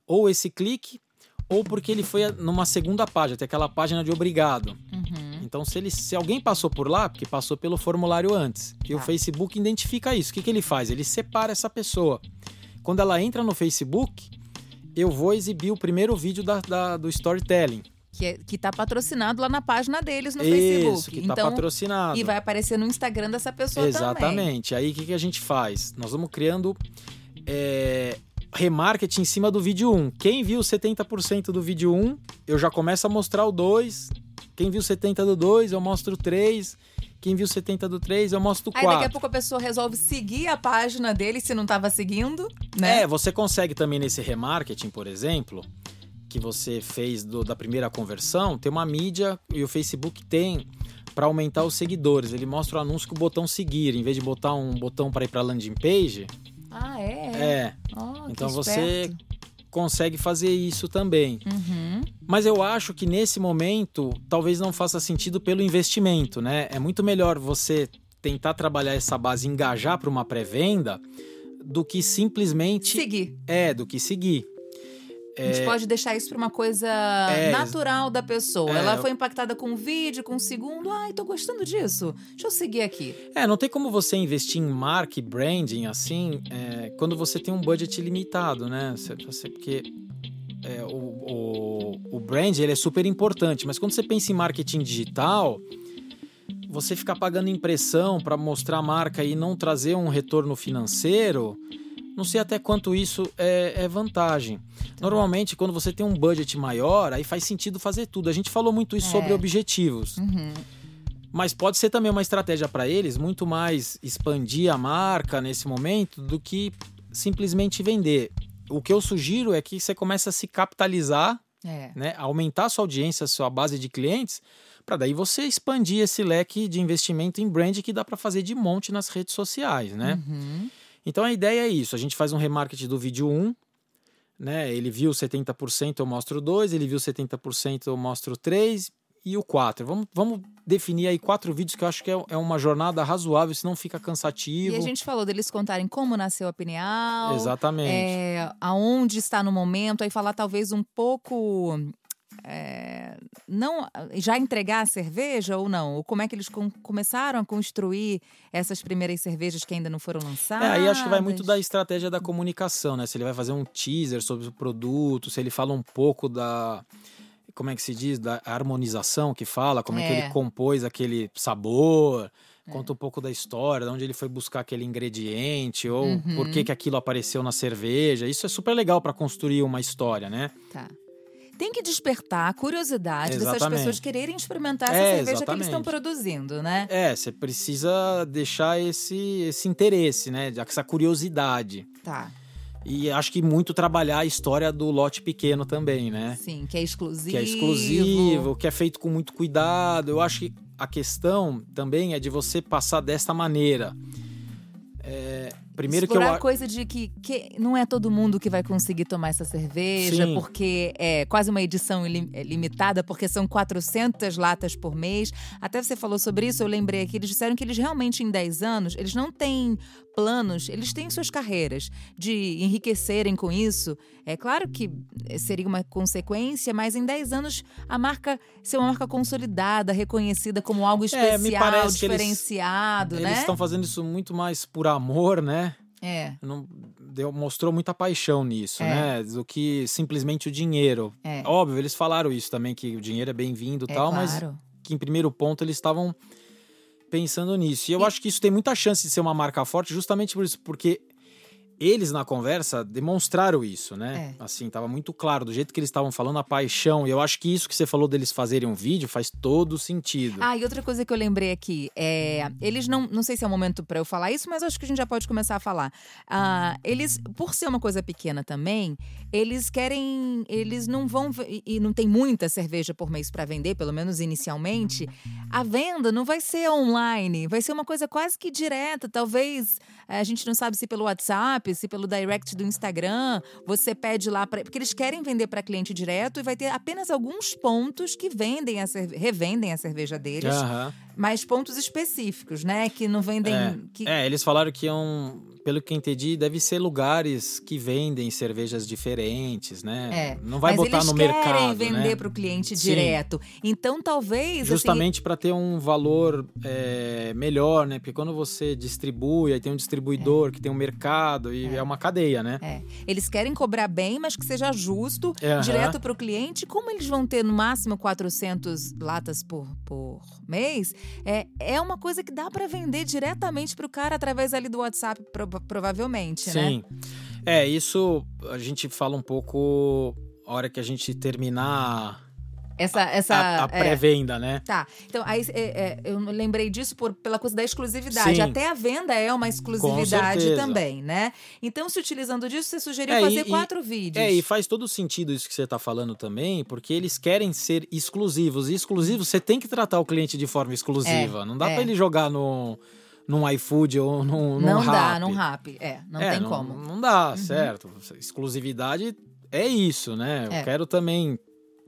ou esse clique ou porque ele foi numa segunda página, tem aquela página de obrigado. Uhum. Então, se, ele, se alguém passou por lá, porque passou pelo formulário antes, e o Tá. Facebook identifica isso, o que, que ele faz? Ele separa essa pessoa. Quando ela entra no Facebook, eu vou exibir o primeiro vídeo da- da- do storytelling. Que, é, que tá patrocinado lá na página deles no Isso, Facebook. que tá então, patrocinado. e vai aparecer no Instagram dessa pessoa também. Exatamente. Aí o que, que a gente faz? Nós vamos criando é, remarketing em cima do vídeo 1. Quem viu 70% do vídeo 1, eu já começo a mostrar o 2. Quem viu 70% do 2, eu mostro o 3. Quem viu 70% do 3, eu mostro o Aí daqui a 4. pouco a pessoa resolve seguir a página dele se não estava seguindo, né? É, você consegue também nesse remarketing, por exemplo, que você fez do- da primeira conversão, tem uma mídia e o Facebook tem para aumentar os seguidores. Ele mostra o anúncio com o botão seguir, em vez de botar um botão para ir para landing page. Ah, é? É, Oh, que Então você- consegue fazer isso também. Uhum. Mas eu acho que nesse momento talvez não faça sentido pelo investimento, né? É muito melhor você tentar trabalhar essa base, e engajar para uma pré-venda, do que simplesmente Seguir. é, do que seguir. A gente pode deixar isso para uma coisa É, natural da pessoa. é, Ela foi impactada com um vídeo, com um segundo. Ai, tô gostando disso. Deixa eu seguir aqui. É, não tem como você investir em marca e branding assim, é, quando você tem um budget limitado, né? Você, você- porque é, o, o, o brand ele é super importante, mas quando você pensa em marketing digital, você ficar pagando impressão para mostrar a marca e não trazer um retorno financeiro, não sei até quanto isso é, é vantagem. Normalmente, quando você tem um budget maior, aí faz sentido fazer tudo. A gente falou muito isso É. sobre objetivos. Uhum. Mas pode ser também uma estratégia para eles muito mais expandir a marca nesse momento do que simplesmente vender. O que eu sugiro é que você comece a se capitalizar, É. né, aumentar a sua audiência, sua base de clientes, para daí você expandir esse leque de investimento em brand que dá para fazer de monte nas redes sociais, né? Uhum. Então a ideia é isso, a gente faz um remarketing do vídeo 1, né? Ele viu 70%, eu mostro 2, ele viu 70%, eu mostro 3, e o 4. Vamos, vamos definir aí quatro vídeos que eu acho que é, é uma jornada razoável, senão fica cansativo. E a gente falou deles contarem como nasceu a pineal. Exatamente. É, aonde está no momento, aí falar talvez um pouco. É, não já entregar a cerveja ou não? Ou como é que eles com, começaram a construir essas primeiras cervejas que ainda não foram lançadas? É, aí acho que vai muito da estratégia da comunicação, né? Se ele vai fazer um teaser sobre o produto, se ele fala um pouco da como é que se diz, da harmonização que fala, como é, é que ele é. compôs aquele sabor, é. conta um pouco da história, de onde ele foi buscar aquele ingrediente, ou uhum. por que, que aquilo apareceu na cerveja. Isso é super legal para construir uma história, né? Tá. Tem que despertar a curiosidade exatamente. dessas pessoas quererem experimentar essa é, cerveja exatamente. que eles estão produzindo, né? É, você precisa deixar esse, esse interesse, né? Essa curiosidade. Tá. E acho que muito trabalhar a história do lote pequeno também, né? Sim, que é exclusivo. Que é exclusivo, que é feito com muito cuidado. Eu acho que a questão também é de você passar desta maneira. É, Primeiro Explorar que eu... coisa de que, que não é todo mundo que vai conseguir tomar essa cerveja, Sim. porque é quase uma edição é limitada, porque são 400 latas por mês. Até você falou sobre isso, eu lembrei aqui, eles disseram que eles realmente em 10 anos, eles não têm planos, eles têm suas carreiras de enriquecerem com isso. É claro que seria uma consequência, mas em 10 anos a marca ser uma marca consolidada, reconhecida como algo especial, é, diferenciado, eles, né? Eles estão fazendo isso muito mais por amor, né? É. Não, deu, mostrou muita paixão nisso, é. né? Do que simplesmente o dinheiro. É. Óbvio, eles falaram isso também, que o dinheiro é bem-vindo e é, tal, claro. mas que em primeiro ponto eles estavam pensando nisso. E eu e... acho que isso tem muita chance de ser uma marca forte justamente por isso, porque eles na conversa demonstraram isso, né? É. Assim, tava muito claro do jeito que eles estavam falando a paixão. E eu acho que isso que você falou deles fazerem um vídeo faz todo sentido. Ah, e outra coisa que eu lembrei aqui é, eles não, não sei se é o momento para eu falar isso, mas acho que a gente já pode começar a falar. Ah, eles, por ser uma coisa pequena também, eles querem, eles não vão e não tem muita cerveja por mês para vender, pelo menos inicialmente. A venda não vai ser online, vai ser uma coisa quase que direta, talvez a gente não sabe se pelo WhatsApp WhatsApp, se pelo direct do Instagram, você pede lá para. Porque eles querem vender para cliente direto e vai ter apenas alguns pontos que vendem a cerve... revendem a cerveja deles. Uhum. Mas pontos específicos, né? Que não vendem. É, que... é eles falaram que iam pelo que entendi, deve ser lugares que vendem cervejas diferentes, né? É, não vai botar no mercado. Eles querem vender né? para o cliente direto. Então, talvez. Assim, Justamente assim... para ter um valor é, melhor, né? Porque quando você distribui, aí tem um distribuidor é. que tem um mercado e é. é, uma cadeia, né? É. Eles querem cobrar bem, mas que seja justo, direto para o cliente. Como eles vão ter no máximo 400 latas por, por mês, é, é uma coisa que dá para vender diretamente para o cara através ali do WhatsApp provavelmente, Sim. né? Sim. É, isso a gente fala um pouco a hora que a gente terminar essa, essa, a, a é. pré-venda, é. né? Tá. Então, aí é, é, eu lembrei disso por, pela coisa da exclusividade. Sim. Até a venda é uma exclusividade também, né? Então, se utilizando disso, você sugeriu é, fazer e, quatro vídeos. É, e faz todo sentido isso que você está falando também, porque eles querem ser exclusivos. E exclusivos, você tem que tratar o cliente de forma exclusiva. É, não dá para ele jogar no num iFood ou num, num Não rap. dá, num rap. É, não tem não, como. Não dá, uhum. certo. Exclusividade é isso, né? Eu quero também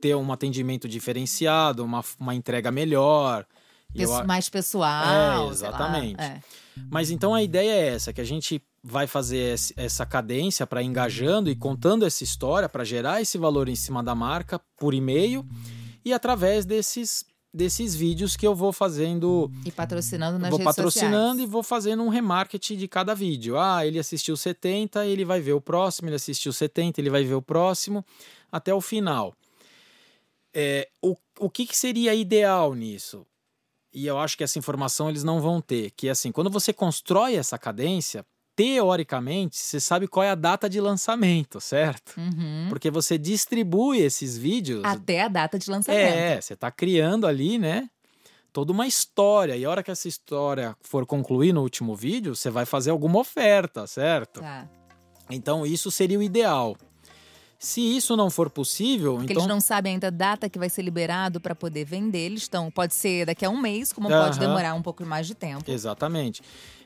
ter um atendimento diferenciado, uma, uma entrega melhor. Eu... Mais pessoal. É, exatamente. É. Mas então a ideia é essa, que a gente vai fazer essa cadência para engajando e contando essa história para gerar esse valor em cima da marca por e-mail e através desses desses vídeos que eu vou fazendo. E patrocinando nas vou redes patrocinando sociais. e vou fazendo um remarketing de cada vídeo. Ah, ele assistiu 70, ele vai ver o próximo, ele assistiu 70, ele vai ver o próximo, até o final. É, o, o que, que seria ideal nisso? E eu acho que essa informação eles não vão ter. Que é assim, quando você constrói essa cadência, teoricamente, você sabe qual é a data de lançamento, certo? Uhum. Porque você distribui esses vídeos. Até a data de lançamento. É, você está criando ali, né? Toda uma história. E a hora que essa história for concluir no último vídeo, você vai fazer alguma oferta, certo? Tá. Então, isso seria o ideal. Se isso não for possível, Porque então eles não sabem ainda a data que vai ser liberado para poder vender. Eles estão, pode ser daqui a um mês, como pode Aham. demorar um pouco mais de tempo. Exatamente.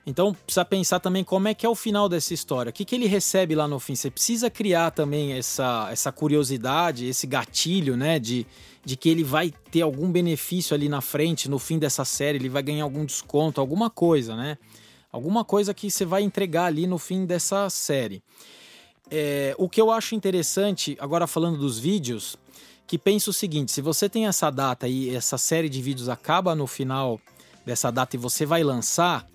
Então precisa pensar também como é que é o final dessa história. O que, que ele recebe lá no fim? Você precisa criar também essa, essa curiosidade, esse gatilho, né? De, de que ele vai ter algum benefício ali na frente, no fim dessa série, ele vai ganhar algum desconto, alguma coisa, né? Alguma coisa que você vai entregar ali no fim dessa série. É, o que eu acho interessante, agora falando dos vídeos, que pensa o seguinte: se você tem essa data e essa série de vídeos acaba no final dessa data e você vai lançar,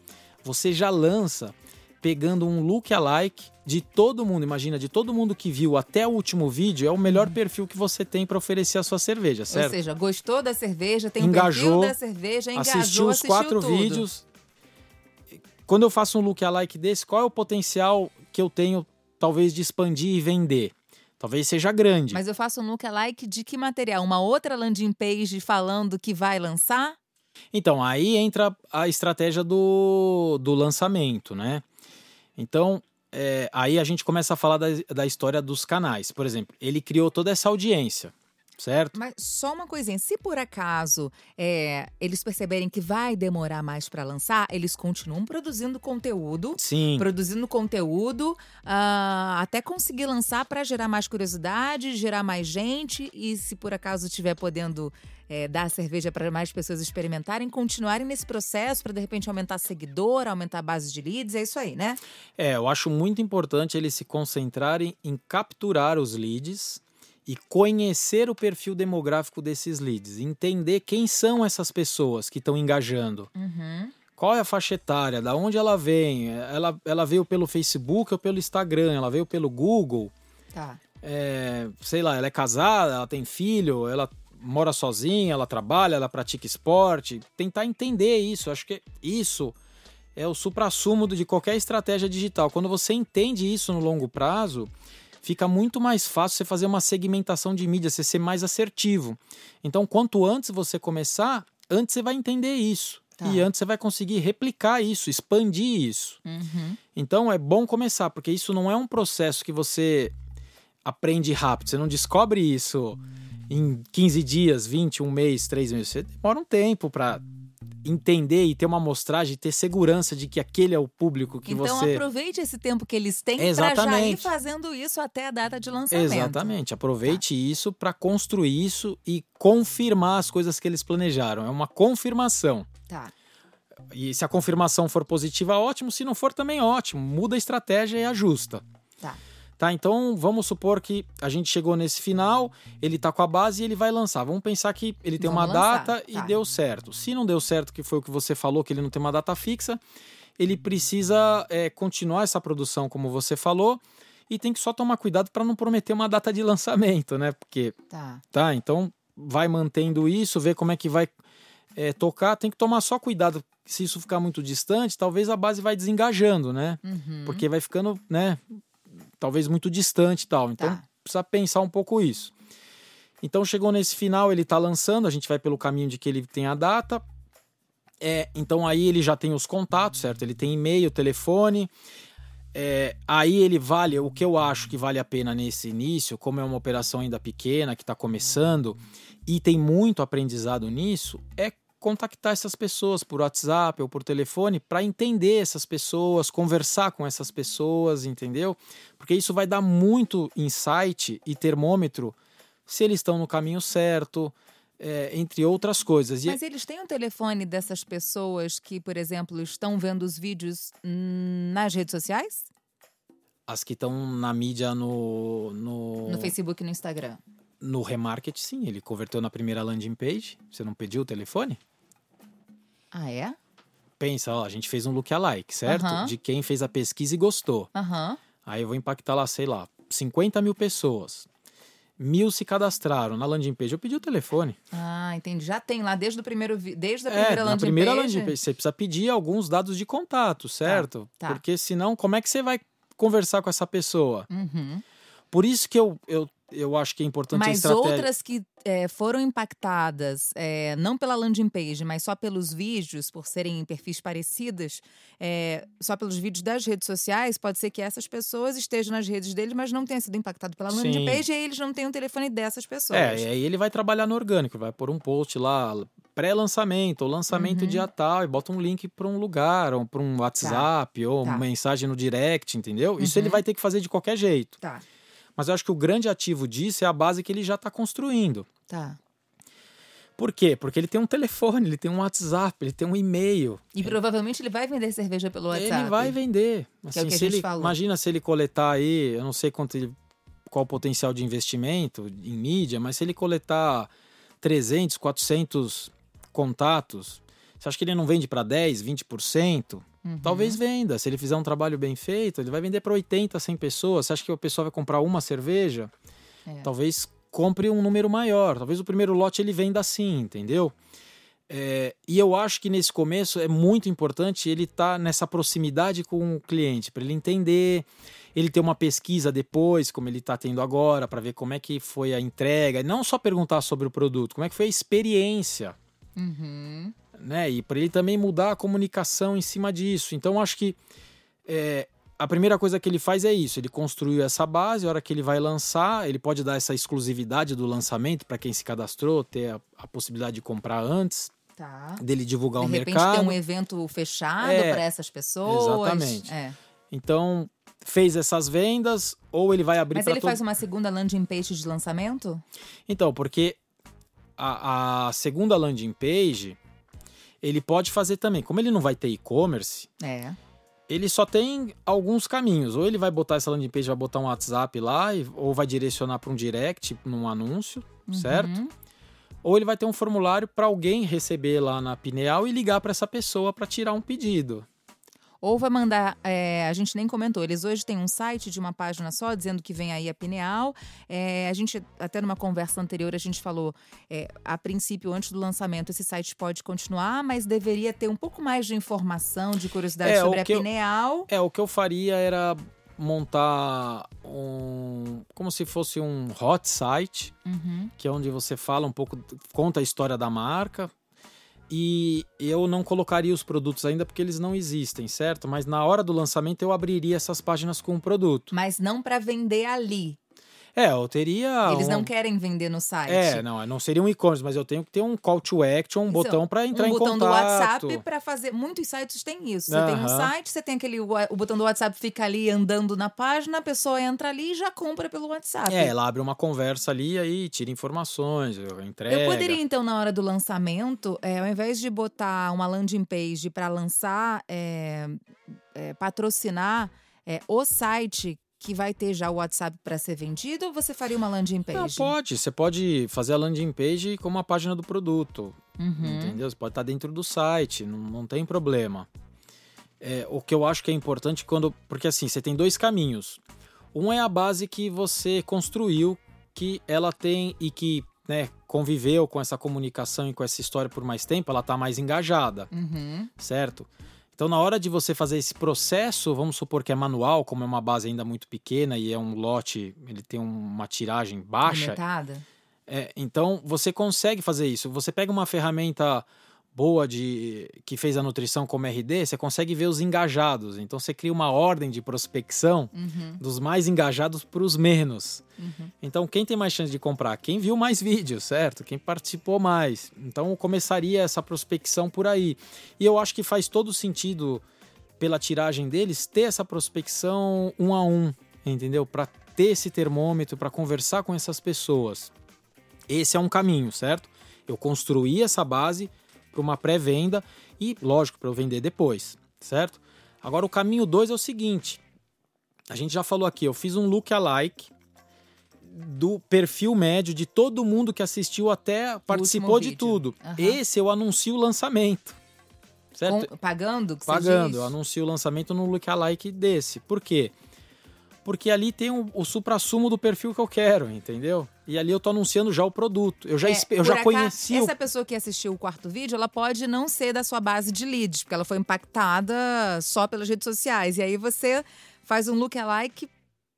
você já lança pegando um look alike de todo mundo. Imagina, de todo mundo que viu até o último vídeo, é o melhor perfil que você tem para oferecer a sua cerveja, Ou certo? seja, gostou da cerveja, tem Engajou, o perfil da cerveja, engajou, assistiu os quatro tudo. vídeos. Quando eu faço um look alike desse, qual é o potencial que eu tenho, talvez, de expandir e vender? Talvez seja grande. Mas eu faço um lookalike de que material? Uma outra landing page falando que vai lançar? Então, aí entra a estratégia do, do lançamento, né? Então, é, aí a gente começa a falar da, da história dos canais. Por exemplo, ele criou toda essa audiência, certo? Mas só uma coisinha, se por acaso é, eles perceberem que vai demorar mais para lançar, eles continuam produzindo conteúdo, Sim. produzindo conteúdo ah, até conseguir lançar para gerar mais curiosidade, gerar mais gente e se por acaso estiver podendo é, dar cerveja para mais pessoas experimentarem, continuarem nesse processo para de repente aumentar seguidor, aumentar a base de leads, é isso aí, né? É, eu acho muito importante eles se concentrarem em capturar os leads e conhecer o perfil demográfico desses leads, entender quem são essas pessoas que estão engajando. Uhum. Qual é a faixa etária? Da onde ela vem? Ela, ela veio pelo Facebook ou pelo Instagram? Ela veio pelo Google? Tá. É, sei lá, ela é casada, ela tem filho, ela mora sozinha, ela trabalha, ela pratica esporte. Tentar entender isso. Acho que isso é o suprassumo de qualquer estratégia digital. Quando você entende isso no longo prazo, fica muito mais fácil você fazer uma segmentação de mídia, você ser mais assertivo. Então, quanto antes você começar, antes você vai entender isso. Tá. E antes você vai conseguir replicar isso, expandir isso. Uhum. Então é bom começar, porque isso não é um processo que você aprende rápido. Você não descobre isso em 15 dias, 20, um mês, três meses. Você demora um tempo para entender e ter uma amostragem, ter segurança de que aquele é o público que então você. aproveite esse tempo que eles têm para já ir fazendo isso até a data de lançamento. Exatamente. Aproveite isso para construir isso e confirmar as coisas que eles planejaram. É uma confirmação. Tá. E se a confirmação for positiva, ótimo. Se não for, também ótimo. Muda a estratégia e ajusta. Tá. Tá, então vamos supor que a gente chegou nesse final, ele tá com a base e ele vai lançar. Vamos pensar que ele tem Vamos uma lançar, data e tá. deu certo. Se não deu certo, que foi o que você falou, que ele não tem uma data fixa, ele precisa é, continuar essa produção, como você falou, e tem que só tomar cuidado para não prometer uma data de lançamento, né? Porque, Tá. tá, então vai mantendo isso, ver como é que vai é, tocar, tem que tomar só cuidado. Se isso ficar muito distante, talvez a base vai desengajando, né? Uhum. porque vai ficando, né, talvez muito distante e tal. Então Tá. precisa pensar um pouco isso. Então chegou nesse final, ele está lançando, a gente vai pelo caminho de que ele tem a data. É, então aí ele já tem os contatos, certo? Ele tem e-mail, telefone. É, aí ele vale, o que eu acho que vale a pena nesse início, como é uma operação ainda pequena, que está começando, e tem muito aprendizado nisso, é contactar essas pessoas por WhatsApp ou por telefone para entender essas pessoas, conversar com essas pessoas, entendeu? Porque isso vai dar muito insight e termômetro se eles estão no caminho certo, é, entre outras coisas. Mas eles têm o telefone dessas pessoas que, por exemplo, estão vendo os vídeos nas redes sociais? as que estão na mídia no, no, No Facebook e no Instagram. no remarket, sim. Ele converteu na primeira landing page. Você não pediu o telefone? Ah, é? Pensa, ó, a gente fez um lookalike, certo? De quem fez a pesquisa e gostou. Aham. Aí eu vou impactar lá, sei lá, 50 mil pessoas. Mil se cadastraram na landing page. Eu pedi o telefone. Ah, entendi. Já tem lá desde o primeiro desde a É, primeira na landing primeira page. landing page. Você precisa pedir alguns dados de contato, certo? tá. Porque senão, como é que você vai conversar com essa pessoa? Uhum. Por isso que eu, eu eu acho que é importante a Mas estratégia. outras que é, foram impactadas, é, não pela landing page, mas só pelos vídeos, por serem em perfis parecidas, é, só pelos vídeos das redes sociais, pode ser que essas pessoas estejam nas redes deles, mas não tenham sido impactadas pela landing Sim. page e aí eles não têm o telefone dessas pessoas. É, e aí ele vai trabalhar no orgânico, vai pôr um post lá, pré-lançamento, ou lançamento Uhum. dia tal, e bota um link para um lugar, ou para um WhatsApp, ou Tá. uma mensagem no direct, entendeu? Isso Uhum. ele vai ter que fazer de qualquer jeito. Tá, Mas eu acho que o grande ativo disso é a base que ele já está construindo. tá. Por quê? Porque ele tem um telefone, ele tem um WhatsApp, ele tem um e-mail. E provavelmente ele vai vender cerveja pelo WhatsApp. Ele vai vender. Que é o que a gente ele, falou. Imagina se ele coletar aí, eu não sei quanto ele, qual o potencial de investimento em mídia, mas se ele coletar 300, 400 contatos, você acha que ele não vende para 10, 20%? Uhum. Talvez venda. Se ele fizer um trabalho bem feito, ele vai vender para 80, 100 pessoas. Você acha que a pessoa vai comprar uma cerveja? É. Talvez compre um número maior. Talvez o primeiro lote ele venda assim, entendeu? É, e eu acho que nesse começo é muito importante ele estar nessa proximidade com o cliente, para ele entender, ele ter uma pesquisa depois, como ele está tendo agora, para ver como é que foi a entrega. E não só perguntar sobre o produto, como é que foi a experiência Uhum. Né? E para ele também mudar a comunicação em cima disso. Então, acho que é, a primeira coisa que ele faz é isso: ele construiu essa base, a hora que ele vai lançar, ele pode dar essa exclusividade do lançamento para quem se cadastrou, ter a, a possibilidade de comprar antes, Tá. dele divulgar De o repente mercado. tem um evento fechado É, para essas pessoas. exatamente. É. Então, fez essas vendas, ou ele vai abrir Mas ele todo faz uma segunda landing page de lançamento? Então, porque a, a segunda landing page ele pode fazer também. Como ele não vai ter e-commerce, É. ele só tem alguns caminhos. Ou ele vai botar essa landing page, vai botar um WhatsApp lá, ou vai direcionar para um direct, num anúncio, certo? Uhum. Ou ele vai ter um formulário para alguém receber lá na Pineal e ligar para essa pessoa para tirar um pedido. Ou vai mandar, é, a gente nem comentou, eles hoje têm um site de uma página só, dizendo que vem aí a Pineal. É, a gente, até numa conversa anterior, a gente falou, é, a princípio, antes do lançamento, esse site pode continuar, mas deveria ter um pouco mais de informação, de curiosidade É, sobre a que eu- Pineal. É, o que eu faria era montar um. como se fosse um hot site, Uhum. que é onde você fala um pouco, conta a história da marca. E eu não colocaria os produtos ainda porque eles não existem, certo? Mas na hora do lançamento eu abriria essas páginas com o produto. Mas não para vender ali. É, eu teria. Eles um... não querem vender no site. É, não, não seria um e-commerce, mas eu tenho que ter um call to action, um Isso, botão para entrar um em botão contato. do WhatsApp para fazer. Muitos sites têm isso. Você tem um site, você tem aquele. O botão do WhatsApp fica ali andando na página, a pessoa entra ali e já compra pelo WhatsApp. É, ela abre uma conversa ali, aí tira informações, entrega. Eu poderia, então, na hora do lançamento, é, ao invés de botar uma landing page para lançar, é, é, patrocinar é, o site que vai ter já o WhatsApp para ser vendido, ou você faria uma landing page? Não, pode. Você pode fazer a landing page como a página do produto. Uhum. Entendeu? Você pode estar dentro do site, não, não tem problema. É, o que eu acho que é importante quando. Porque assim, você tem dois caminhos. Um é a base que você construiu, que ela tem e que né, conviveu com essa comunicação e com essa história por mais tempo, ela está mais engajada, Uhum. certo? Então, na hora de você fazer esse processo, vamos supor que é manual, como é uma base ainda muito pequena e é um lote, ele tem uma tiragem baixa, Limitada? é, então você consegue fazer isso. Você pega uma ferramenta boa de que fez a nutrição como RD, você consegue ver os engajados. Então você cria uma ordem de prospecção Uhum. dos mais engajados para os menos. Uhum. Então quem tem mais chance de comprar? Quem viu mais vídeos, certo? Quem participou mais. Então começaria essa prospecção por aí. E eu acho que faz todo sentido pela tiragem deles ter essa prospecção um a um, entendeu? Para ter esse termômetro, para conversar com essas pessoas. Esse é um caminho, certo? Eu construí essa base para uma pré-venda e, lógico, para eu vender depois, certo? Agora o caminho 2 é o seguinte: a gente já falou aqui, eu fiz um look alike do perfil médio de todo mundo que assistiu até participou de tudo. Aham. Esse eu anuncio o lançamento. Certo? Com- pagando? Pagando, eu anuncio o lançamento no lookalike desse. Por quê? Porque ali tem o, o supra-sumo do perfil que eu quero, entendeu? E ali eu tô anunciando já o produto. Eu já, É, eu já conheci o Essa pessoa que assistiu o quarto vídeo, ela pode não ser da sua base de leads, porque ela foi impactada só pelas redes sociais. E aí você faz um lookalike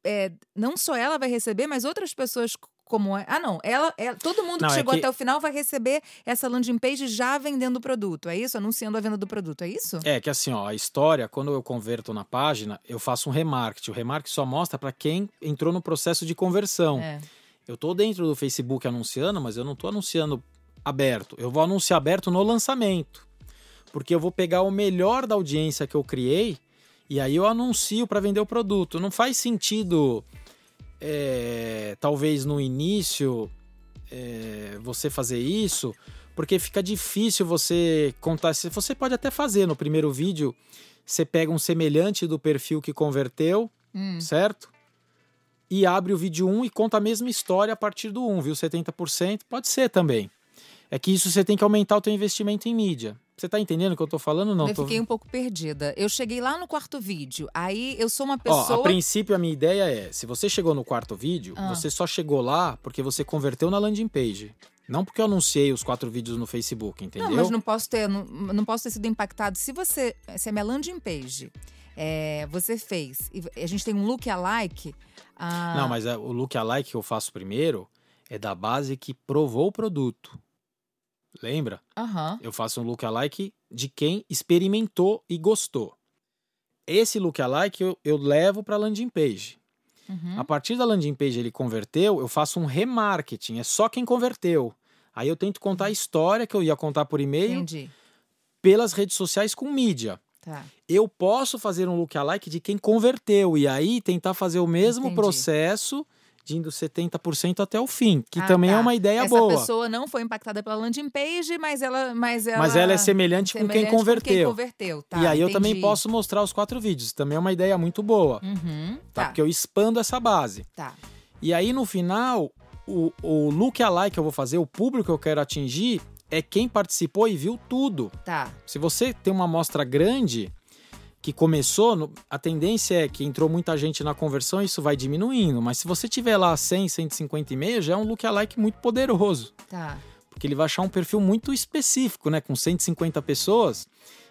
é, não só ela vai receber, mas outras pessoas como é. Ah, não. Ela, ela todo mundo Não, que é chegou que- até o final vai receber essa landing page já vendendo o produto. É isso? Anunciando a venda do produto. É isso? É que assim, ó, a história, quando eu converto na página, eu faço um remarketing. O remarketing só mostra para quem entrou no processo de conversão. É. Eu tô dentro do Facebook anunciando, mas eu não tô anunciando aberto. Eu vou anunciar aberto no lançamento. Porque eu vou pegar o melhor da audiência que eu criei e aí eu anuncio para vender o produto. Não faz sentido, é, talvez no início, é, você fazer isso, porque fica difícil você contar. Se Você pode até fazer no primeiro vídeo, você pega um semelhante do perfil que converteu, Hum. certo? E abre o vídeo 1 e conta a mesma história a partir do 1, viu? 70%, pode ser também. É que isso você tem que aumentar o teu investimento em mídia. Você tá entendendo o que eu tô falando? Não, eu tô... fiquei um pouco perdida. Eu cheguei lá no quarto vídeo. Aí eu sou uma Ó, pessoa. a princípio a minha ideia é, se você chegou no quarto vídeo, Ah. você só chegou lá porque você converteu na landing page. Não porque eu anunciei os quatro vídeos no Facebook, entendeu? Não, mas não posso ter, não, não posso ter sido impactado. Se você, se a minha landing page é, você fez e a gente tem um look alike. ah, Não, mas é, o look alike que eu faço primeiro é da base que provou o produto. Lembra? Aham. Eu faço um look alike de quem experimentou e gostou. Esse look alike eu, eu levo para landing page. uhum. A partir da landing page ele converteu, eu faço um remarketing, é só quem converteu. Aí eu tento contar a história que eu ia contar por e-mail Entendi. pelas redes sociais com mídia. Tá. Eu posso fazer um look alike de quem converteu e aí tentar fazer o mesmo Entendi. processo de indo 70% até o fim, que Ah, também tá. é uma ideia Essa boa. pessoa não foi impactada pela landing page, mas ela. Mas ela, Mas ela é semelhante, com quem semelhante com converteu. quem converteu. Tá, e aí eu também entendi. posso mostrar os quatro vídeos. Também é uma ideia muito boa, Uhum. tá? Tá, Porque eu expando essa base. tá. E aí no final, o, o look alike que eu vou fazer, o público que eu quero atingir, é quem participou e viu tudo. Tá. Se você tem uma amostra grande que começou, a tendência é que entrou muita gente na conversão, isso vai diminuindo. Mas se você tiver lá 100, 150 e meio, já é um look alike muito poderoso. Tá. Porque ele vai achar um perfil muito específico, né? Com 150 pessoas.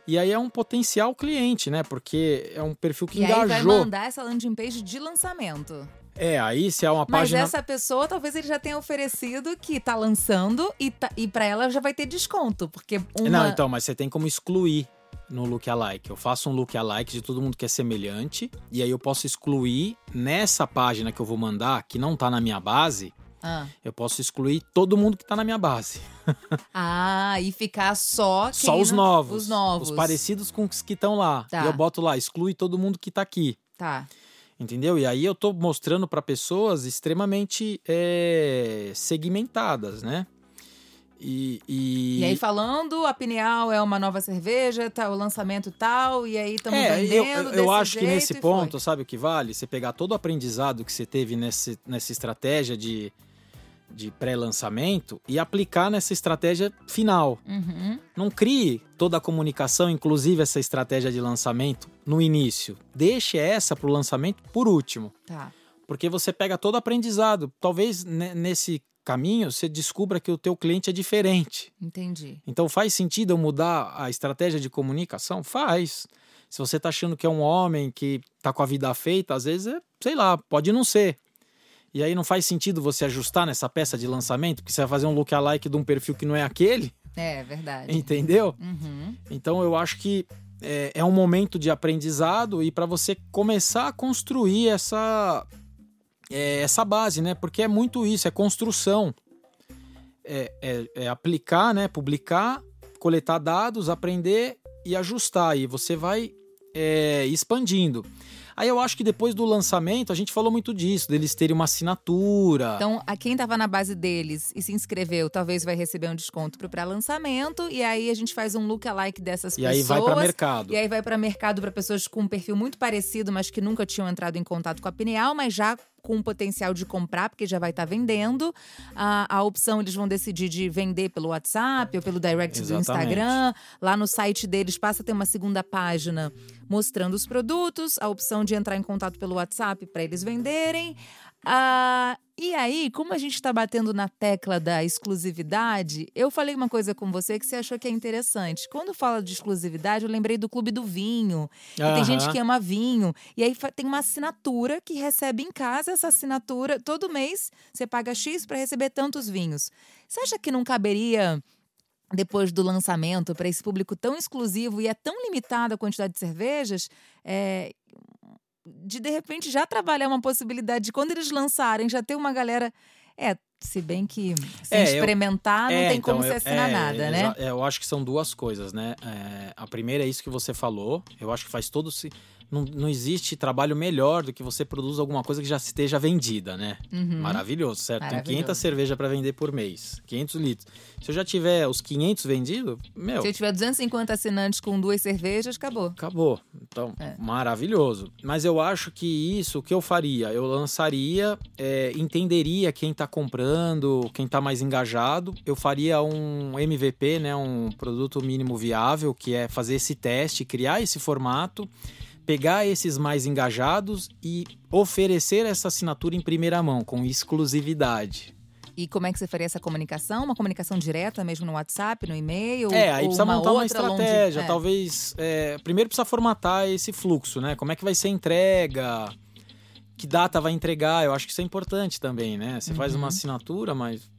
E aí é um potencial cliente, né? Porque é um perfil que e aí vai engajou. mandar essa landing page de lançamento. É, aí se é uma Mas página. essa pessoa, talvez ele já tenha oferecido que tá lançando e, tá, e para ela já vai ter desconto. Porque uma. Não, então, mas você tem como excluir no look alike. Eu faço um look alike de todo mundo que é semelhante. E aí eu posso excluir nessa página que eu vou mandar, que não tá na minha base, Ah. eu posso excluir todo mundo que tá na minha base. Ah, e ficar só. Só os não- novos. Os novos. Os parecidos com os que estão lá. Tá. E eu boto lá, exclui todo mundo que tá aqui. Tá. Entendeu? E aí eu tô mostrando para pessoas extremamente é, segmentadas, né? E, e... E aí, falando, a Pineal é uma nova cerveja, tá, o lançamento tal, e aí estamos é, vendendo. eu, eu, acho que nesse ponto, foi. sabe o que vale? Você pegar todo o aprendizado que você teve nesse, nessa estratégia de, de pré-lançamento e aplicar nessa estratégia final. Uhum. Não crie toda a comunicação, inclusive essa estratégia de lançamento, no início. Deixe essa para o lançamento por último. Tá. Porque você pega todo o aprendizado. Talvez ne- nesse caminho você descubra que o teu cliente é diferente. Entendi. Então faz sentido eu mudar a estratégia de comunicação? Faz. Se você tá achando que é um homem que tá com a vida feita, às vezes é, sei lá, pode não ser. E aí não faz sentido você ajustar nessa peça de lançamento, porque você vai fazer um look alike de um perfil que não é aquele, É, verdade. entendeu? Uhum. Então eu acho que é, é um momento de aprendizado e para você começar a construir essa é, essa base, né? Porque é muito isso, é construção, é, é- é aplicar, né? Publicar, coletar dados, aprender e ajustar. E você vai é, expandindo. Aí eu acho que depois do lançamento, a gente falou muito disso, deles terem uma assinatura. Então, a quem tava na base deles e se inscreveu, talvez vai receber um desconto pro pré-lançamento. E aí a gente faz um look-alike dessas e pessoas. aí vai para mercado. E aí vai para mercado para pessoas com um perfil muito parecido, mas que nunca tinham entrado em contato com a Pineal, mas já com o potencial de comprar, porque já vai estar vendendo. A, a opção eles vão decidir de vender pelo WhatsApp ou pelo direct do Exatamente. Instagram. Lá no site deles passa a ter uma segunda página mostrando os produtos, a opção de entrar em contato pelo WhatsApp para eles venderem. Ah, E aí, como a gente está batendo na tecla da exclusividade, eu falei uma coisa com você que você achou que é interessante. Quando fala de exclusividade, eu lembrei do Clube do Vinho. Uhum. Tem gente que ama vinho. E aí tem uma assinatura que recebe em casa essa assinatura. Todo mês você paga X para receber tantos vinhos. Você acha que não caberia depois do lançamento, para esse público tão exclusivo e é tão limitada a quantidade de cervejas, é, de de repente já trabalhar uma possibilidade de quando eles lançarem já ter uma galera. É, se bem que sem é, experimentar eu, não é, tem então, como eu, se assinar é, nada, né? Eu acho que são duas coisas, né? É, a primeira é isso que você falou. Eu acho que faz todo se não, não existe trabalho melhor do que você produz alguma coisa que já esteja vendida, né? Uhum. Maravilhoso, certo? Maravilhoso. Tem 500 cervejas para vender por mês, 500 litros. Se eu já tiver os 500 vendidos, meu. Se eu tiver 250 assinantes com duas cervejas, acabou. Acabou. Então, é. maravilhoso. Mas eu acho que isso, o que eu faria? Eu lançaria, é, entenderia quem está comprando, quem está mais engajado. Eu faria um MVP, né? Um produto mínimo viável, que é fazer esse teste, criar esse formato pegar esses mais engajados e oferecer essa assinatura em primeira mão, com exclusividade. E como é que você faria essa comunicação? Uma comunicação direta mesmo no WhatsApp, no e-mail? É, aí precisa uma montar uma estratégia. Longe... Talvez. É, primeiro precisa formatar esse fluxo, né? Como é que vai ser a entrega? Que data vai entregar? Eu acho que isso é importante também, né? Você uhum. faz uma uhum. assinatura, mas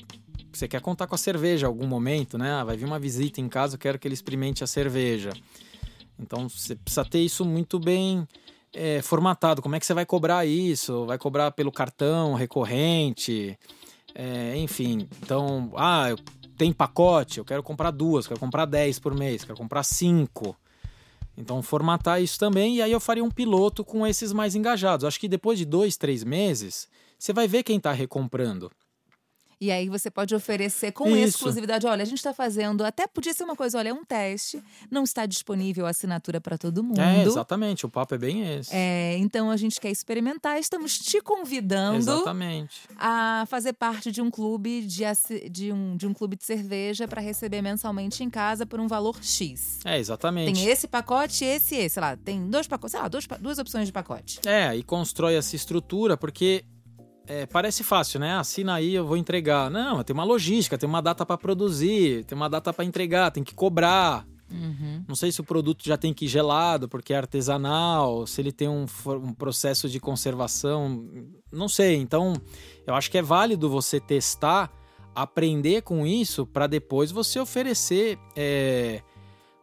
você quer contar com a cerveja em algum momento, né? Ah, vai vir uma visita em casa, eu quero que ele experimente a cerveja. Então você precisa ter isso muito bem é, formatado. Como é que você vai cobrar isso? Vai cobrar pelo cartão recorrente? É, enfim, então, ah, tem pacote, eu quero comprar duas, quero comprar dez por mês, quero comprar cinco. Então, formatar isso também, e aí eu faria um piloto com esses mais engajados. Acho que depois de dois, três meses, você vai ver quem está recomprando. E aí você pode oferecer com Isso. exclusividade. Olha, a gente está fazendo, até podia ser uma coisa, olha, é um teste, não está disponível a assinatura para todo mundo. É, exatamente, o papo é bem esse. É, então a gente quer experimentar, estamos te convidando exatamente. a fazer parte de um clube de, de, um, de um clube de cerveja para receber mensalmente em casa por um valor X. É, exatamente. Tem esse pacote, esse e esse, sei lá, tem dois pacotes, sei lá, dois, duas opções de pacote. É, e constrói essa estrutura, porque é, parece fácil, né? Assina aí, eu vou entregar. Não, tem uma logística, tem uma data para produzir, tem uma data para entregar, tem que cobrar. Uhum. Não sei se o produto já tem que ir gelado porque é artesanal, se ele tem um, um processo de conservação, não sei. Então, eu acho que é válido você testar, aprender com isso para depois você oferecer é,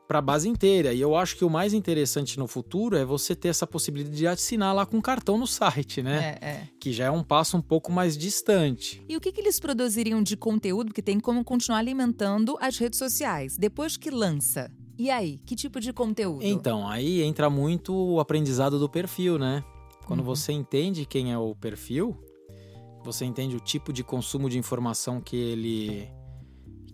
para a base inteira. E eu acho que o mais interessante no futuro é você ter essa possibilidade de assinar lá com cartão no site, né? É, é. Que já é um passo um pouco mais distante. E o que, que eles produziriam de conteúdo que tem como continuar alimentando as redes sociais depois que lança? E aí, que tipo de conteúdo? Então, aí entra muito o aprendizado do perfil, né? Quando uhum. você entende quem é o perfil, você entende o tipo de consumo de informação que ele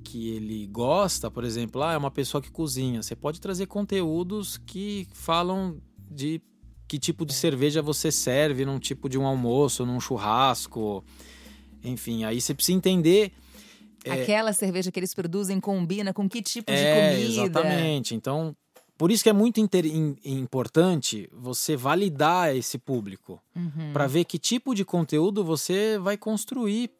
que ele gosta, por exemplo, ah, é uma pessoa que cozinha. Você pode trazer conteúdos que falam de que tipo de cerveja você serve num tipo de um almoço, num churrasco. Enfim, aí você precisa entender. É Aquela é, cerveja que eles produzem combina com que tipo é, de comida. Exatamente. Então, por isso que é muito inter, in, importante você validar esse público uhum. para ver que tipo de conteúdo você vai construir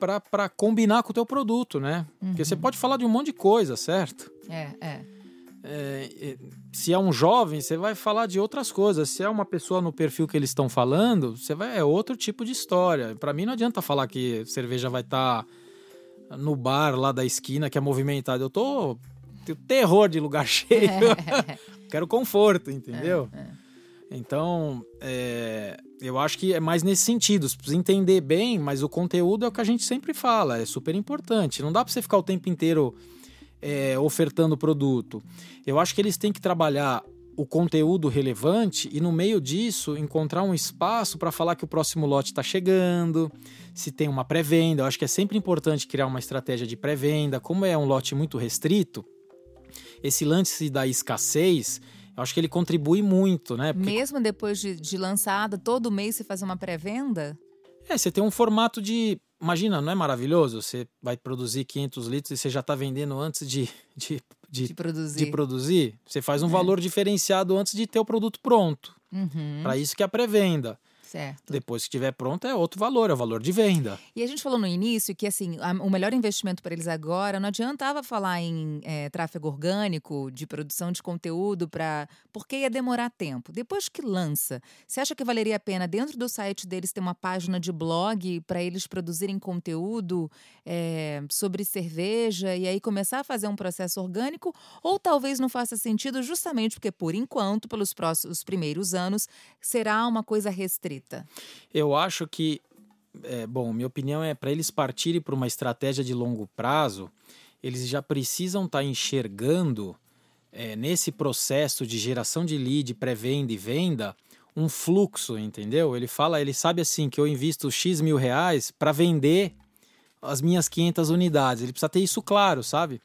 para combinar com o teu produto, né? Uhum. Porque você uhum. pode falar de um monte de coisa, certo? É, é. É, se é um jovem, você vai falar de outras coisas. Se é uma pessoa no perfil que eles estão falando, você vai é outro tipo de história. Para mim não adianta falar que cerveja vai estar tá no bar lá da esquina que é movimentado. Eu tô tenho terror de lugar cheio. Quero conforto, entendeu? É, é. Então, é, eu acho que é mais nesse sentido. Você precisa entender bem, mas o conteúdo é o que a gente sempre fala, é super importante. Não dá para você ficar o tempo inteiro é, ofertando produto. Eu acho que eles têm que trabalhar o conteúdo relevante e, no meio disso, encontrar um espaço para falar que o próximo lote está chegando, se tem uma pré-venda. Eu acho que é sempre importante criar uma estratégia de pré-venda. Como é um lote muito restrito, esse lance da escassez eu acho que ele contribui muito, né? Porque... Mesmo depois de, de lançada, todo mês você faz uma pré-venda? É, você tem um formato de. Imagina, não é maravilhoso? Você vai produzir 500 litros e você já está vendendo antes de, de, de, de, produzir. de produzir. Você faz um é. valor diferenciado antes de ter o produto pronto. Uhum. Para isso que é a pré-venda. Certo. Depois que estiver pronto é outro valor, é o valor de venda. E a gente falou no início que assim a- o melhor investimento para eles agora não adiantava falar em eh, tráfego orgânico, de produção de conteúdo para porque ia demorar tempo. Depois que lança, você acha que valeria a pena dentro do site deles ter uma página de blog para eles produzirem conteúdo eh, sobre cerveja e aí começar a fazer um processo orgânico? Ou talvez não faça sentido justamente porque por enquanto, pelos próximos primeiros anos, será uma coisa restrita. Eu acho que, é, bom, minha opinião é para eles partirem para uma estratégia de longo prazo, eles já precisam estar enxergando é, nesse processo de geração de lead, pré-venda e venda, um fluxo, entendeu? Ele fala, ele sabe assim que eu invisto X mil reais para vender as minhas 500 unidades. Ele precisa ter isso claro, sabe?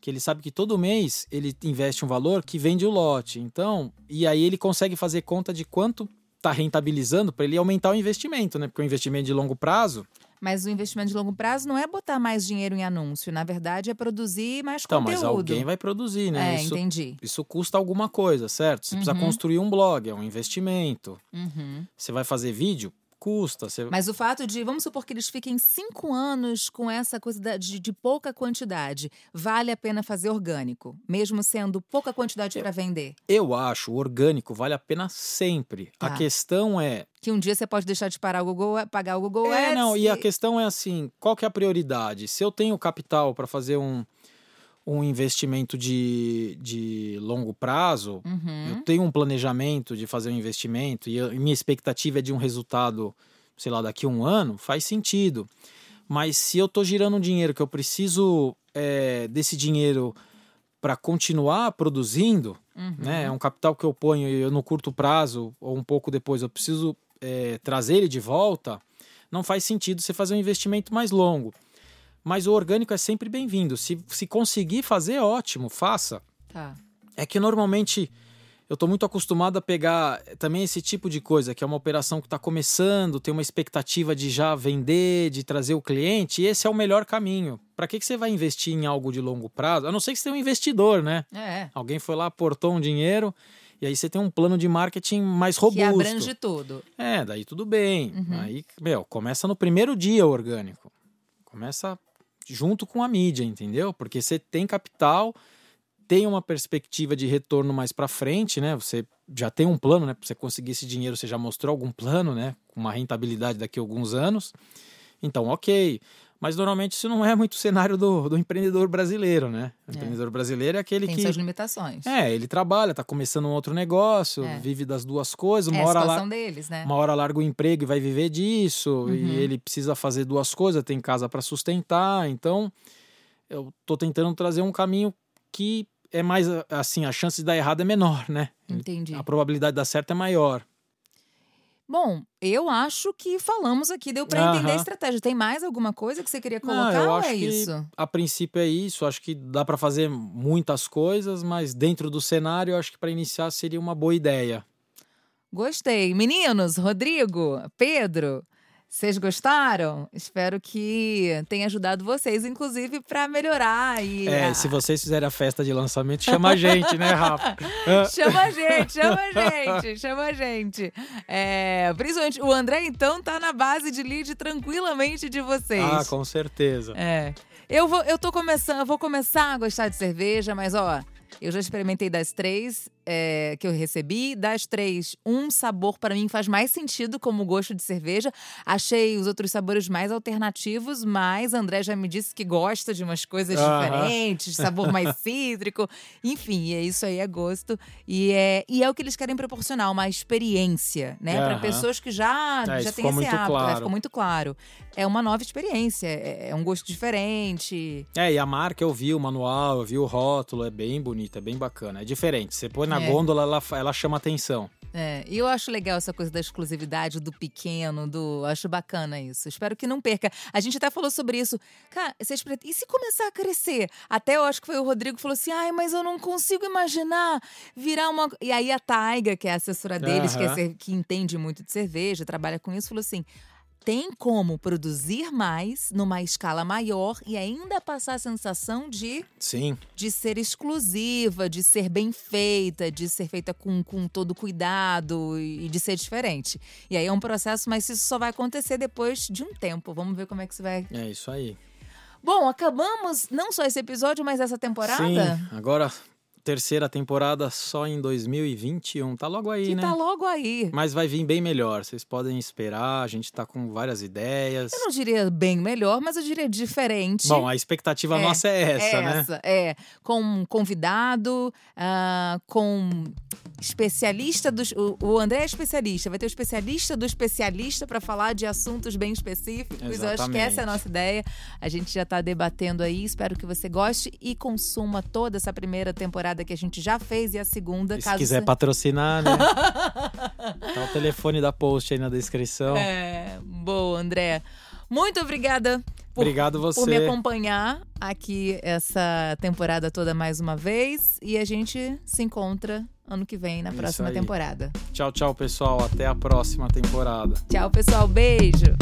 Que ele sabe que todo mês ele investe um valor que vende o lote. Então, e aí ele consegue fazer conta de quanto está rentabilizando para ele aumentar o investimento, né? Porque o investimento de longo prazo. Mas o investimento de longo prazo não é botar mais dinheiro em anúncio, na verdade é produzir mais Então, mas conteúdo. alguém vai produzir, né? É, isso, entendi. isso custa alguma coisa, certo? Você precisa Uhum. construir um blog, é um investimento. Uhum. Você vai fazer vídeo? Custa. Você... Mas o fato de, vamos supor que eles fiquem cinco anos com essa coisa de, de pouca quantidade, vale a pena fazer orgânico, mesmo sendo pouca quantidade para vender. Eu acho o orgânico vale a pena sempre. Tá. A questão é. Que um dia você pode deixar de parar o Google, pagar o Google É, Ads. não, e a questão é assim: qual que é a prioridade? Se eu tenho capital para fazer um, um investimento de, de longo prazo, Uhum. eu tenho um planejamento de fazer um investimento e, eu- e minha expectativa é de um resultado, sei lá, daqui a um ano, faz sentido. Mas se eu estou girando um dinheiro que eu preciso é, desse dinheiro para continuar produzindo, Uhum. né? É um capital que eu ponho e eu no curto prazo ou um pouco depois eu preciso é, trazer ele de volta, não faz sentido você fazer um investimento mais longo. Mas o orgânico é sempre bem-vindo. Se, se conseguir fazer, ótimo, faça. Tá. É que normalmente eu estou muito acostumado a pegar também esse tipo de coisa, que é uma operação que está começando, tem uma expectativa de já vender, de trazer o cliente, e esse é o melhor caminho. Para que, que você vai investir em algo de longo prazo? A não ser que você tenha um investidor, né? É. Alguém foi lá, aportou um dinheiro, e aí você tem um plano de marketing mais Que robusto. abrange tudo. É, daí tudo bem. Uhum. Aí, meu, começa no primeiro dia o orgânico. Começa junto com a mídia, entendeu? Porque você tem capital, tem uma perspectiva de retorno mais para frente, né? Você já tem um plano, né? Para você conseguir esse dinheiro, você já mostrou algum plano, né? Com uma rentabilidade daqui a alguns anos. Então, ok. Mas normalmente isso não é muito o cenário do, do empreendedor brasileiro, né? O É. empreendedor brasileiro é aquele Tem que. suas limitações. É, ele trabalha, tá começando um outro negócio, É. vive das duas coisas, É uma a hora lá. situação deles, né? Uma hora larga o emprego e vai viver disso, Uhum. e ele precisa fazer duas coisas, tem casa para sustentar. Então, eu tô tentando trazer um caminho que é mais assim, a chance de dar errado é menor, né? Entendi. A probabilidade de dar certo é maior. Bom, eu acho que falamos aqui, deu para entender a estratégia. Tem mais alguma coisa que você queria Não, colocar eu ou acho é que isso? a princípio é isso. Acho que dá para fazer muitas coisas, mas dentro do cenário, eu acho que para iniciar seria uma boa ideia. Gostei. Meninos, Rodrigo, Pedro, vocês gostaram? Espero que tenha ajudado vocês, inclusive, para melhorar e É, se vocês fizerem a festa de lançamento, chama a gente, né, Rafa? Chama a gente, chama a gente, chama a gente. É, principalmente o André, então, tá na base de lead tranquilamente de vocês. Ah, com certeza. É. Eu vou, eu tô começando, eu vou começar a gostar de cerveja, mas ó, eu já experimentei das três é, que eu recebi. Das três, um sabor para mim faz mais sentido como gosto de cerveja. Achei os outros sabores mais alternativos, mas André já me disse que gosta de umas coisas diferentes, sabor mais cítrico. Enfim, é isso aí, é gosto. E é, e é o que eles querem proporcionar, uma experiência, né? Para pessoas que já, É, já têm esse hábito. né? claro. Ficou muito claro. É uma nova experiência, é, é um gosto diferente. É, e a marca eu vi o manual, eu vi o rótulo, é bem bonito, é bem bacana. É diferente. Você põe na É. gôndola, ela, ela chama atenção. É, e eu acho legal essa coisa da exclusividade, do pequeno, do. Acho bacana isso. Espero que não perca. A gente até falou sobre isso. Cara, vocês e se começar a crescer? Até eu acho que foi o Rodrigo que falou assim: ai, mas eu não consigo imaginar virar uma. E aí a Taiga, que é a assessora deles, que, é cer- que entende muito de cerveja, trabalha com isso, falou assim. Tem como produzir mais numa escala maior e ainda passar a sensação de, Sim. de ser exclusiva, de ser bem feita, de ser feita com, com todo cuidado e de ser diferente. E aí é um processo, mas isso só vai acontecer depois de um tempo. Vamos ver como é que isso vai. É isso aí. Bom, acabamos não só esse episódio, mas essa temporada. Sim, agora terceira temporada só em 2021. Tá logo aí, que né? tá logo aí. Mas vai vir bem melhor. Vocês podem esperar. A gente tá com várias ideias. Eu não diria bem melhor, mas eu diria diferente. Bom, a expectativa É, nossa é essa, é né? essa, é. Com um convidado, ah, com especialista dos. O, o André é especialista, vai ter o especialista do especialista para falar de assuntos bem específicos. Eu acho que Exatamente. essa é a nossa ideia. A gente já está debatendo aí. Espero que você goste e consuma toda essa primeira temporada que a gente já fez e a segunda. E se quiser você- patrocinar, né? tá o telefone da post aí na descrição. É, boa, André. Muito obrigada por Obrigado você. por me acompanhar aqui essa temporada toda mais uma vez. E a gente se encontra ano que vem na Isso próxima aí. temporada. Tchau, tchau, pessoal. Até a próxima temporada. Tchau, pessoal. Beijo.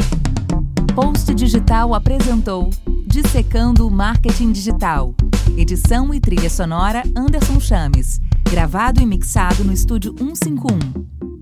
Post Digital apresentou Dissecando o Marketing Digital. Edição e trilha sonora Anderson Chames. Gravado e mixado no estúdio 151.